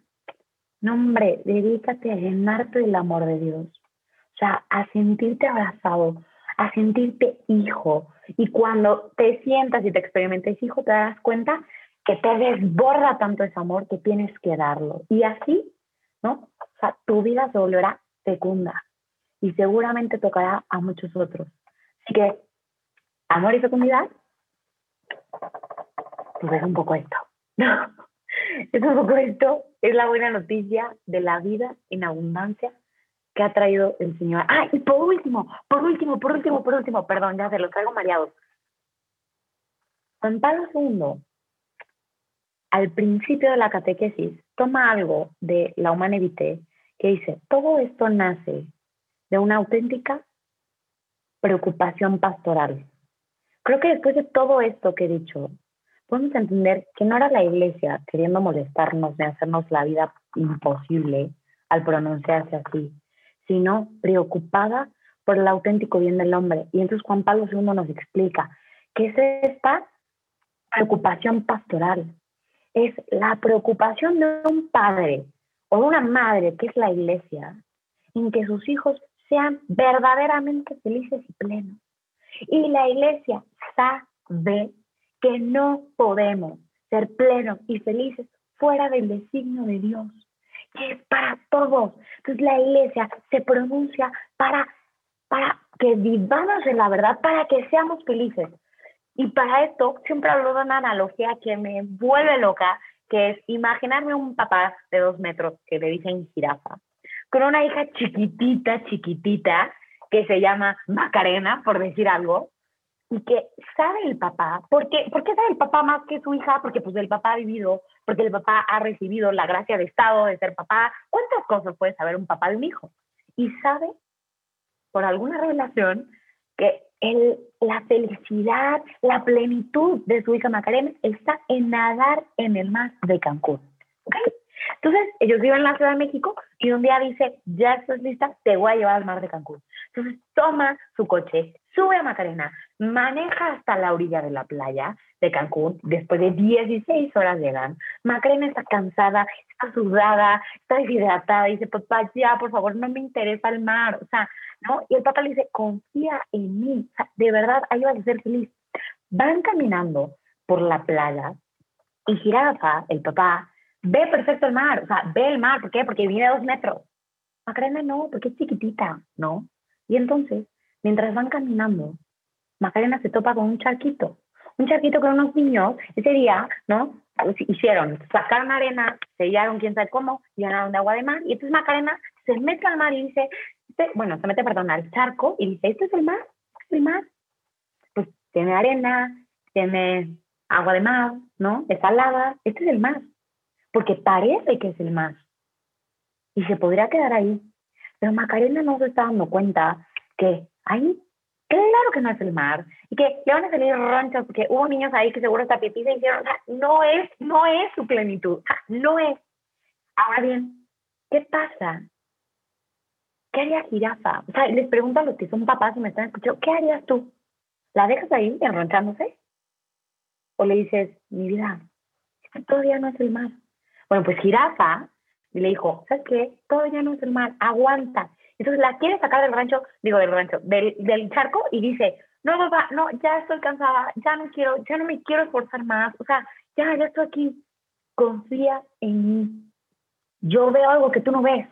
no hombre, dedícate a llenarte del amor de Dios. O sea, a sentirte abrazado, a sentirte hijo. Y cuando te sientas y te experimentes hijo, te das cuenta que te desborda tanto ese amor que tienes que darlo. Y así ¿no? O sea, tu vida se volverá fecunda y seguramente tocará a muchos otros. Así que, amor y fecundidad, pues es un poco esto. <laughs> es un poco esto, es la buena noticia de la vida en abundancia que ha traído el Señor. Ah, y por último, por último, por último, por último, perdón, ya se los traigo mareados. Juan Pablo II, al principio de la catequesis, toma algo de la Humana Evite que dice, todo esto nace de una auténtica preocupación pastoral. Creo que después de todo esto que he dicho, podemos entender que no era la iglesia queriendo molestarnos de hacernos la vida imposible al pronunciarse así, sino preocupada por el auténtico bien del hombre. Y entonces Juan Pablo II nos explica que es esta preocupación pastoral, es la preocupación de un padre o de una madre, que es la iglesia, en que sus hijos sean verdaderamente felices y plenos. Y la iglesia sabe que no podemos ser plenos y felices fuera del designio de Dios, que es para todos. Entonces la iglesia se pronuncia para, para que vivamos en la verdad, para que seamos felices. Y para esto siempre hablo de una analogía que me vuelve loca, que es imaginarme un papá de dos metros que le dicen jirafa, con una hija chiquitita, chiquitita, que se llama Macarena, por decir algo, y que sabe el papá, ¿por qué, ¿por qué sabe el papá más que su hija? Porque pues el papá ha vivido, porque el papá ha recibido la gracia de Estado de ser papá. ¿Cuántas cosas puede saber un papá de un hijo? Y sabe, por alguna revelación, que el, la felicidad, la plenitud de su hija Macarena está en nadar en el mar de Cancún. Entonces, ellos viven en la Ciudad de México y un día dice, ya estás lista, te voy a llevar al mar de Cancún. Entonces, toma su coche, sube a Macarena, maneja hasta la orilla de la playa de Cancún, después de 16 horas llegan. Macarena está cansada, está sudada, está deshidratada, dice, papá, ya, por favor, no me interesa el mar, o sea, ¿no? Y el papá le dice, confía en mí, de verdad, ahí vas a ser feliz. Van caminando por la playa y Jirafa, el papá, ve perfecto el mar, o sea, ve el mar, ¿por qué? Porque viene a dos metros. Macarena no, porque es chiquitita, ¿no? Y entonces, mientras van caminando, Macarena se topa con un charquito, un charquito con unos niños, ese día, ¿no? Hicieron, sacaron arena, sellaron quién sabe cómo, llenaron de agua de mar, y entonces Macarena se mete al mar y dice, este, bueno, se mete, perdón, al charco y dice, ¿este es el mar? ¿Este es el mar? Pues tiene arena, tiene agua de mar, ¿no? Es salada, este es el mar porque parece que es el más. Y se podría quedar ahí. Pero Macarena no se está dando cuenta que ahí, claro que no es el mar, y que le van a salir ronchas, porque hubo niños ahí que seguro hasta pipí se hicieron, no es, no es su plenitud, no es. Ahora bien, ¿qué pasa? ¿Qué haría jirafa? O sea, les pregunto a los que son papás y me están escuchando, ¿qué harías tú? ¿La dejas ahí enronchándose? ¿O le dices, mi vida, todavía no es el mar? Bueno, pues jirafa le dijo, ¿sabes qué? Todo ya no es el mar, aguanta. Entonces la quiere sacar del rancho, digo del rancho, del, del charco y dice, no, papá, no, ya estoy cansada, ya no quiero, ya no me quiero esforzar más, o sea, ya, ya estoy aquí, confía en mí. Yo veo algo que tú no ves.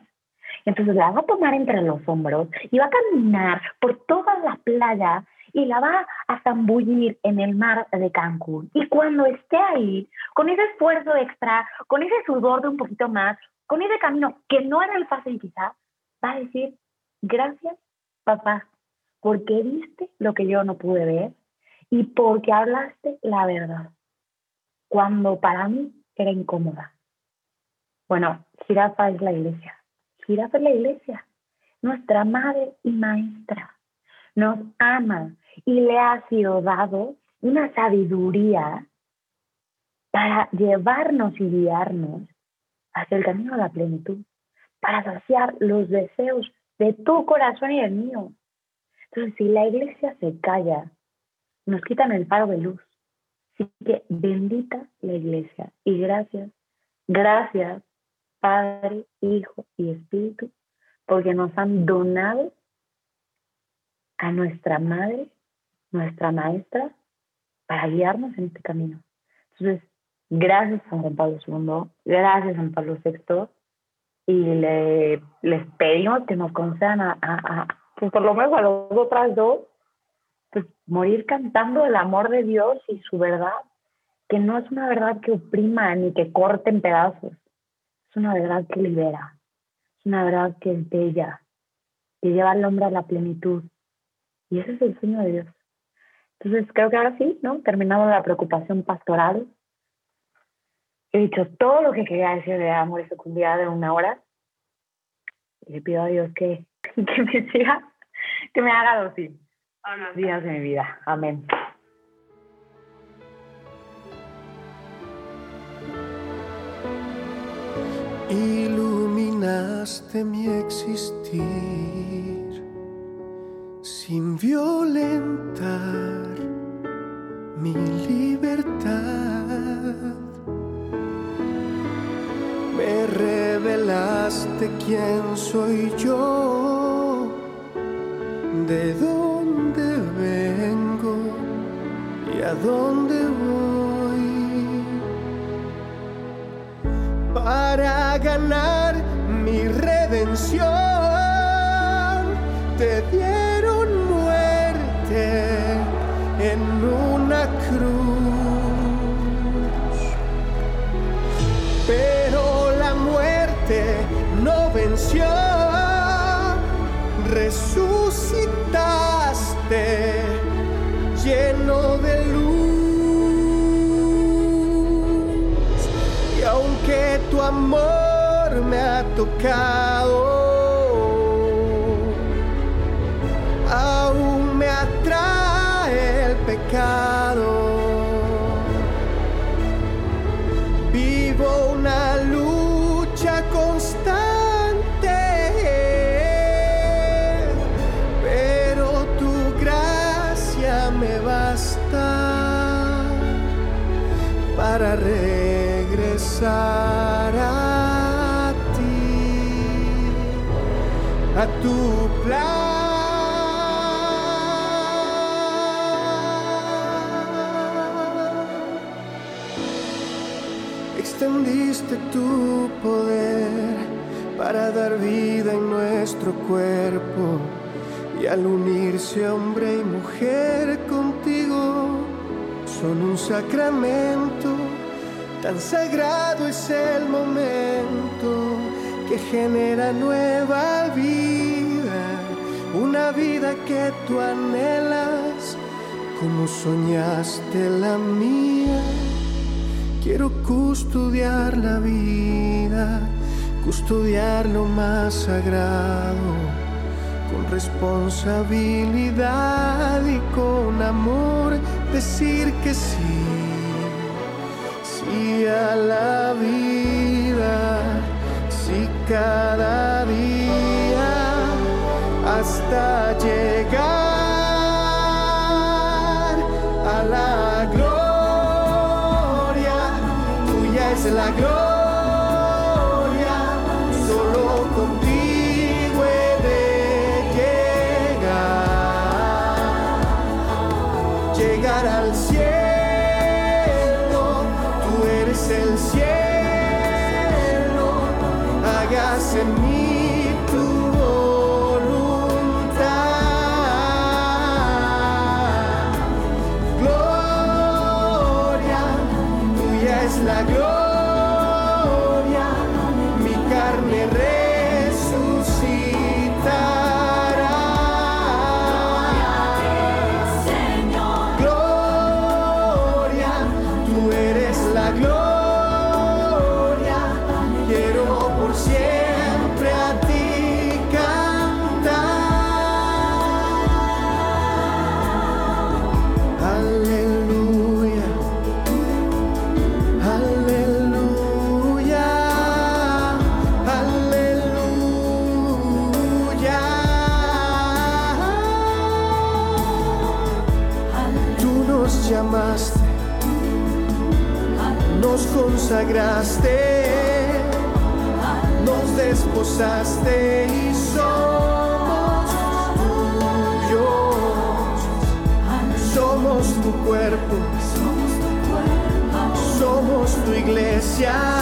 Entonces la va a tomar entre los hombros y va a caminar por toda la playa y la va a zambullir en el mar de Cancún. Y cuando esté ahí, con ese esfuerzo extra, con ese sudor de un poquito más, con ese camino que no era el fácil quizá, va a decir, gracias papá, porque viste lo que yo no pude ver y porque hablaste la verdad, cuando para mí era incómoda. Bueno, Jirafa es la iglesia. Jirafa es la iglesia, nuestra madre y maestra. Nos ama, y le ha sido dado una sabiduría para llevarnos y guiarnos hacia el camino de la plenitud, para saciar los deseos de tu corazón y el mío. Entonces, si la iglesia se calla, nos quitan el faro de luz. Así que bendita la iglesia y gracias, gracias Padre, Hijo y Espíritu, porque nos han donado a nuestra Madre nuestra maestra para guiarnos en este camino. Entonces, gracias a Juan Pablo II, gracias a Juan Pablo VI, y le, les pedimos que nos concedan a, pues por lo menos a los otras dos, pues morir cantando el amor de Dios y su verdad, que no es una verdad que oprima ni que corte en pedazos, es una verdad que libera, es una verdad que es bella, que lleva al hombre a la plenitud. Y ese es el sueño de Dios. Entonces, creo que ahora sí, ¿no? Terminamos la preocupación pastoral. he dicho todo lo que quería decir de amor y fecundidad de una hora. Y le pido a Dios que, <laughs> que me siga, que me haga los días de mi vida. Amén. Iluminaste mi existir sin violentar mi libertad. Me revelaste quién soy yo, de dónde vengo y a dónde ha tocado, aún me atrae el pecado. Vivo una lucha constante, pero tu gracia me basta para regresar tu poder para dar vida en nuestro cuerpo y al unirse hombre y mujer contigo son un sacramento. Tan sagrado es el momento que genera nueva vida, una vida que tú anhelas como soñaste la mía. Quiero custodiar la vida, custodiar lo más sagrado, con responsabilidad y con amor, decir que sí, sí a la vida, sí cada día, hasta llegar tuya es la consagraste, nos desposaste y somos tuyos. Somos tu cuerpo somos tu iglesia